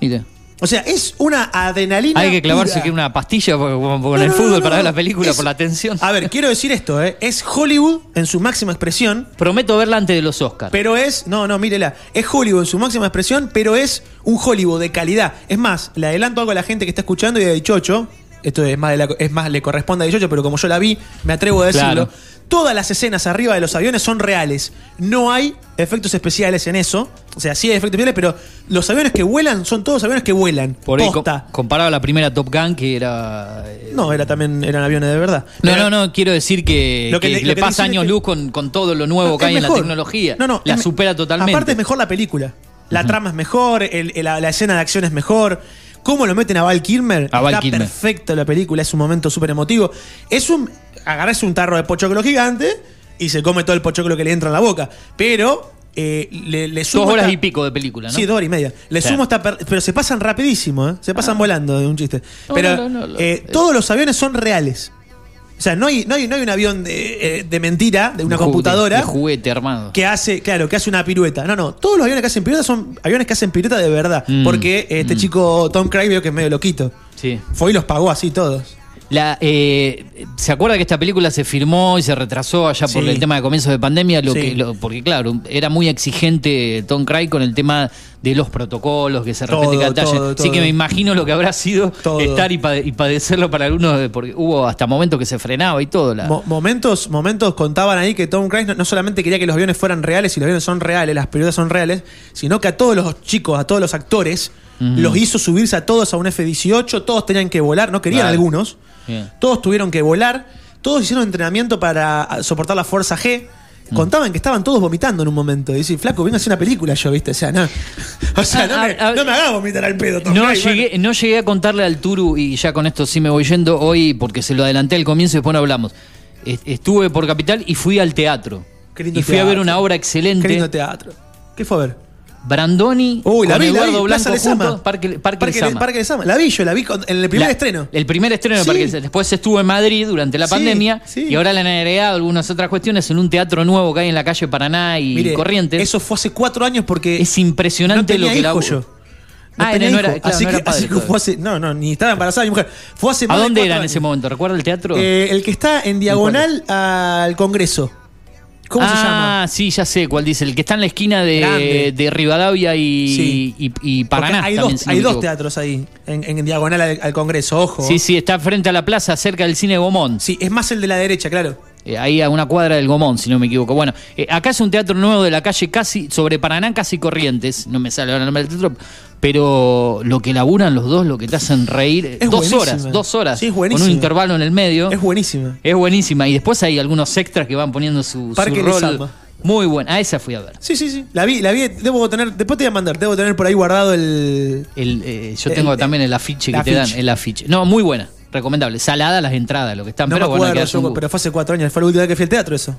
Mire. O sea, es una adrenalina. Hay que clavarse que una pastilla con No, el fútbol no, para ver la película Es- por la tensión. A ver, quiero decir esto, ¿eh? Es Hollywood en su máxima expresión. Prometo verla antes de los Oscars. Pero es, no, no, mírela. Es Hollywood en su máxima expresión, pero es un Hollywood de calidad. Es más, le adelanto algo a la gente que está escuchando y de Chocho. Esto es más, de la- es más, le corresponde a Chocho, pero como yo la vi, me atrevo a decirlo. Claro. Todas las escenas arriba de los aviones son reales. No hay efectos especiales en eso. O sea, sí hay efectos especiales, pero los aviones que vuelan son todos aviones que vuelan. Por ahí, com- Posta. comparado a la primera Top Gun, que era. eh, No, era también eran aviones de verdad. No, Pero- no, no, quiero decir que, Lo que que le- le, lo que pasa años luz con, con todo lo nuevo No, que hay en la tecnología. No, no, la supera totalmente. Aparte es mejor la película. La trama es mejor, el- el- la, la escena de acción es mejor. ¿Cómo lo meten a Val Kilmer? A Val Está Kilmer. perfecto la película, es un momento súper emotivo. Es un. Agarrarse un tarro de pochoclo gigante y se come todo el pochoclo que le entra en la boca. Pero eh, le, le sumo. Dos horas esta- y pico de película, ¿no? Sí, dos horas y media. Le sumo esta. per- Pero se pasan rapidísimo, ¿eh? Se pasan volando de un chiste. No, pero no, no, no, eh, todos los aviones son reales. O sea, no hay, no hay, no hay un avión de, eh, de mentira, de una De computadora De, de juguete armado. que hace, claro, que hace una pirueta. No, no, todos los aviones que hacen pirueta son aviones que hacen pirueta de verdad. Mm, Porque este mm. chico Tom Cruise veo que es medio loquito. Sí. Fue y los pagó así todos. La, eh, ¿Se acuerda que esta película se firmó y se retrasó allá por Sí. el tema de comienzos de pandemia? Lo Sí. que, lo- porque, claro, era muy exigente Tom Cruise con el tema de los protocolos, que se detalle. todo, Así que me imagino lo que habrá sido Todo. estar y, pade- y padecerlo para algunos, porque hubo hasta momentos que se frenaba y todo. La, Mo- momentos, momentos contaban ahí que Tom Cruise no, no solamente quería que los aviones fueran reales y los aviones son reales, las piruetas son reales, sino que a todos los chicos, a todos los actores, los hizo subirse a todos a un F-18, todos tenían que volar, no querían algunos, Bien. todos tuvieron que volar, todos hicieron entrenamiento para soportar la fuerza G. Mm. Contaban que estaban todos vomitando en un momento. Y dice, flaco, venga a hacer una película yo, ¿viste? O sea, no, o sea, no, me, no me hagas vomitar al pedo, Tom No llegué, no llegué a contarle al Turu, y ya con esto sí me voy yendo hoy, porque se lo adelanté al comienzo y después no hablamos. Est- Estuve por Capital y fui al teatro. Qué lindo y fui a ver una obra excelente. Qué lindo teatro. ¿Qué fue a ver? Brandoni Uy, la con vi, la Eduardo vi, Plaza Blanco Lezama. Parque, Parque, Parque, Lezama. Parque Lezama. La vi yo, la vi con- en el primer La- estreno. El primer estreno de Sí. Parque Lezama. Después estuvo en Madrid durante la Sí, pandemia sí. y ahora le han agregado algunas otras cuestiones en un teatro nuevo que hay en la calle Paraná y Mire, Corrientes. Eso fue hace cuatro años porque. es impresionante no lo que la yo. No Ah, tenía no era- hijo. claro, así no que, era padre así que todavía. fue hace. No, no, ni estaba embarazada mi mujer. Fue hace ¿A más de dónde cuatro era en años. ese momento? ¿Recuerda el teatro? Eh, el que está en diagonal al Congreso. ¿Cómo se llama? Ah, sí, ya sé cuál dice. El que está en la esquina de, de Rivadavia y, Sí. y, y Porque Paraná. hay también, dos, si no hay me dos equivoco. teatros ahí, en, en diagonal al, al Congreso, ojo. Sí, sí, está frente a la plaza, cerca del cine Gomón. Sí, es más el de la derecha, claro. Eh, ahí a una cuadra del Gomón, si no me equivoco. Bueno, eh, acá es un teatro nuevo de la calle casi, sobre Paraná, casi Corrientes. No me sale ahora el nombre del teatro. Pero lo que laburan los dos, lo que te hacen reír. Es dos buenísima. horas, dos horas. Sí, es Con un intervalo en el medio. Es buenísima. Es buenísima. Y después hay algunos extras que van poniendo su, su Parque rol. Lezama. Muy buena. A esa fui a ver. Sí, sí, sí. La vi, la vi. Debo tener. Después te voy a mandar. Debo tener por ahí guardado el. El, eh, yo El- tengo también el afiche que te dan, el afiche. No, muy buena, recomendable. Salada las entradas, lo que están, No me pero bueno, acuerdo yo, un- pero fue hace cuatro años. Fue la última vez que fui al teatro eso.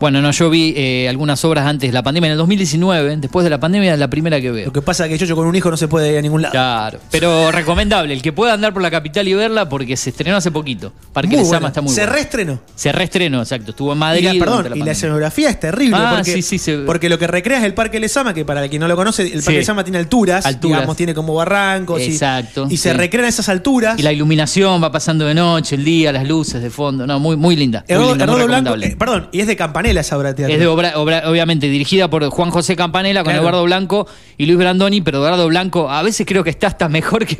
Bueno, no, yo vi eh, algunas obras antes de la pandemia. En el 2019, después de la pandemia, es la primera que veo. Lo que pasa es que yo con un hijo no se puede ir a ningún lado. Claro, pero recomendable, el que pueda andar por la capital y verla porque se estrenó hace poquito. Parque Muy buena. está muy Se bueno. reestrenó. Se reestrenó, exacto. Estuvo en Y Madrid. la, perdón, durante y la escenografía es terrible. Ah, porque, sí, sí, se- porque lo que recrea es el Parque Lezama, que para quien no lo conoce, el Parque Sí. Lezama tiene alturas, Alturas. digamos, tiene como barrancos. y- Exacto, Y, se recrean esas alturas. Y la iluminación va pasando de noche, el día, las luces de fondo. No, muy, muy linda. Muy Eduardo, linda, muy Eduardo Blanco, eh, perdón, y es de Campanella esa obra de teatro. Es de obra, obra- obviamente dirigida por Juan José Campanella con Claro. Eduardo Blanco y Luis Brandoni, pero Eduardo Blanco a veces creo que está hasta mejor que,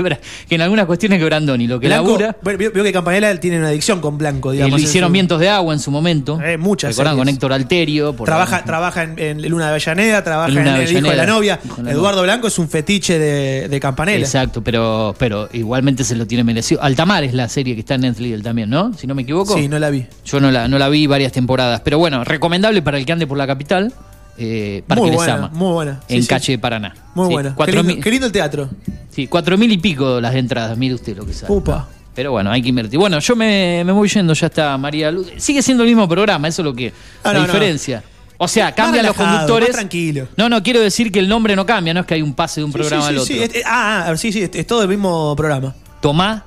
en algunas cuestiones que Brandoni. Lo que Blanco, labura. bueno, veo, veo que Campanella tiene una adicción con Blanco, eh, digamos. en hicieron su- Vientos de Agua en su momento. Eh, muchas ¿Recuerdan? series. Con Héctor Alterio. por Trabaja, trabaja en, en Luna de Avellaneda, trabaja En El Hijo de la. Novia. De Eduardo Blanco es un fetiche de, de Campanella. Exacto, pero, pero igualmente se lo tiene merecido. Altamar es la serie que está en Netflix también, ¿no? Si no me equivoco. Sí, no la vi. Yo no la, no la vi varias temporadas. Pero bueno, recomendable para el que ande por la capital. Eh, Parque Muy buena, Lezama, muy buena. Sí, en sí. Calle de Paraná. Muy Sí, buena. Qué lindo, mil, qué lindo el teatro. sí, cuatro mil y pico las entradas, mire usted lo que sale. Upa. Pero bueno, hay que invertir. Bueno, yo me, me voy yendo, ya está María Luz. Sigue siendo el mismo programa, eso es lo que. Ah, la no, no. diferencia. O sea, cambian los conductores. tranquilo. No, no, quiero decir que el nombre no cambia, no es que hay un pase de un programa al otro. sí. Ah, ah, sí, sí, es, es todo el mismo programa. Tomá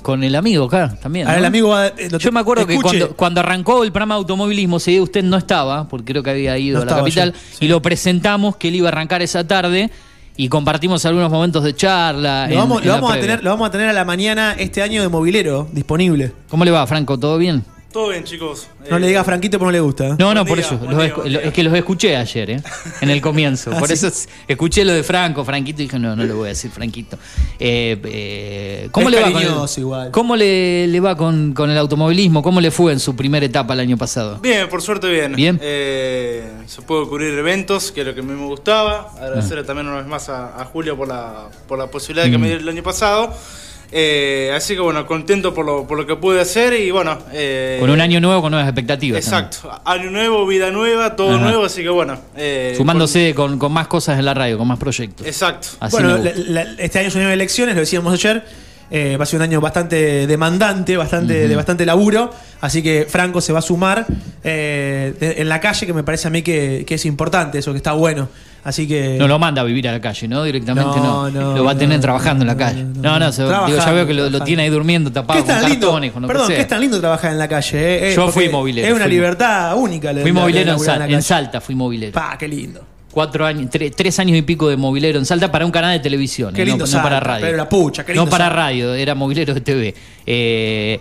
Con el amigo acá también. Ahora ¿no? el amigo va- eh, Yo me acuerdo que cuando, cuando arrancó el programa de automovilismo, día usted no estaba, porque creo que había ido No a la capital, yo, y lo presentamos que él iba a arrancar esa tarde y compartimos algunos momentos de charla. Lo en- vamos, en lo, la vamos a tener, lo vamos a tener a la mañana este año de movilero disponible. ¿Cómo le va, Franco? ¿Todo bien? Todo bien, chicos. No Eh, le diga a Franquito porque no le gusta. ¿eh? No, no, Buen por día, eso. buen los día, escu- buen lo- día. es que los escuché ayer, ¿eh? En el comienzo. Ah, por ¿sí? eso es- escuché lo de Franco, Franquito, y dije, no, no le voy a decir Franquito. Eh, eh, ¿Cómo Es le va, con cariñoso el, igual. ¿cómo le, le va con, con el automovilismo? ¿Cómo le fue en su primera etapa el año pasado? Bien, por suerte bien. Bien. Eh, se pudo cubrir eventos, que es lo que a mí me gustaba. Agradecerle Ah. también una vez más a, a Julio por la, por la posibilidad que Mm. me dio el año pasado. Eh, así que bueno, contento por lo, por lo que pude hacer y bueno. eh, Con un año nuevo, con nuevas expectativas. Exacto. Año nuevo, vida nueva, todo Ajá. nuevo, así que bueno. eh, también. Sumándose con, con más cosas en la radio, con más proyectos. Exacto. Así bueno, la- la- este año de elecciones, lo decíamos ayer. Eh, va a ser un año bastante demandante, bastante, de bastante laburo. Así que Franco se va a sumar eh, de- en la calle, que me parece a mí que, que es importante, eso que está bueno. Así que. No lo manda a vivir a la calle, ¿no? Directamente No, no. no, lo va a tener no, trabajando en la calle. No, no, se- digo, ya veo que lo, tiene ahí durmiendo ¿Qué tapado con tan lindo? cartones, con lo Perdón, que ¿qué es tan lindo trabajar en la calle? eh? Yo fui movilero, Es una fui- libertad única. Fui movilero en, en. Salta, fui movilero. Pa, qué lindo. Cuatro años, tre- tres años y pico de movilero en Salta para un canal de televisión, Qué eh, no- para radio. pero la pucha, qué lindo no para Salta. radio, era movilero de TV. Eh,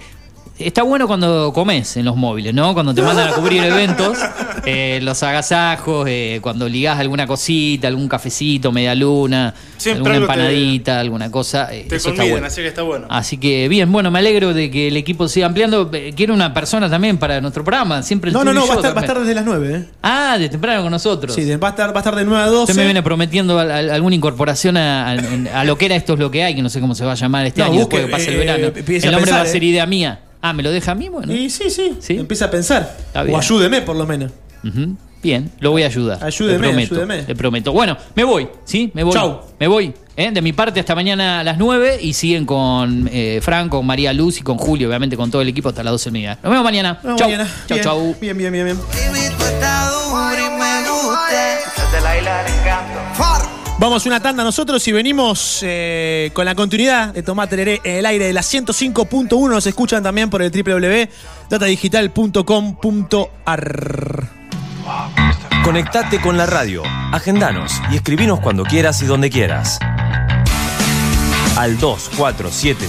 está bueno cuando comes en los móviles, ¿no? Cuando te mandan a cubrir eventos, eh, los agasajos, eh, cuando ligás alguna cosita, algún cafecito, media luna, Siempre alguna te- empanadita, alguna cosa. eh, Te eso está bueno. así que está bueno. Así que bien, bueno, me alegro de que el equipo siga ampliando. Eh, Quiero una persona también para nuestro programa, siempre el No, no, no, va a, estar, va a también. estar desde las 9, ¿eh? Ah, de temprano con nosotros. Sí, de- va a estar, va a estar de 9 a 12. Usted me viene prometiendo al- al- alguna incorporación a, a- a lo que era Esto es lo que hay, que no sé cómo se va a llamar este No, año busque, después que pase el verano. El nombre pensar, va a ser idea mía. Ah, ¿me lo deja a mí? Bueno. Y sí, sí, Empieza a pensar. bien. O ayúdeme, por lo menos. Bien, lo voy a ayudar. Ayúdeme, le prometo, ayúdeme. Le prometo. Bueno, me voy, ¿sí? Me voy. Chau. Me voy. ¿eh? De mi parte hasta mañana a las 9 y siguen con eh, Franco, con María Luz y con Julio, obviamente con todo el equipo hasta las 12 del mediodía. Nos vemos mañana. Nos vemos chau. mañana. Chau, Bien, chau. Bien, bien, bien, bien. Vamos una tanda nosotros y venimos eh, con la continuidad de Tomate Tereré en el aire de la 105.1. Nos escuchan también por el www.datadigital.com.ar. Conectate con la radio, agendanos y escribinos cuando quieras y donde quieras. Al 2477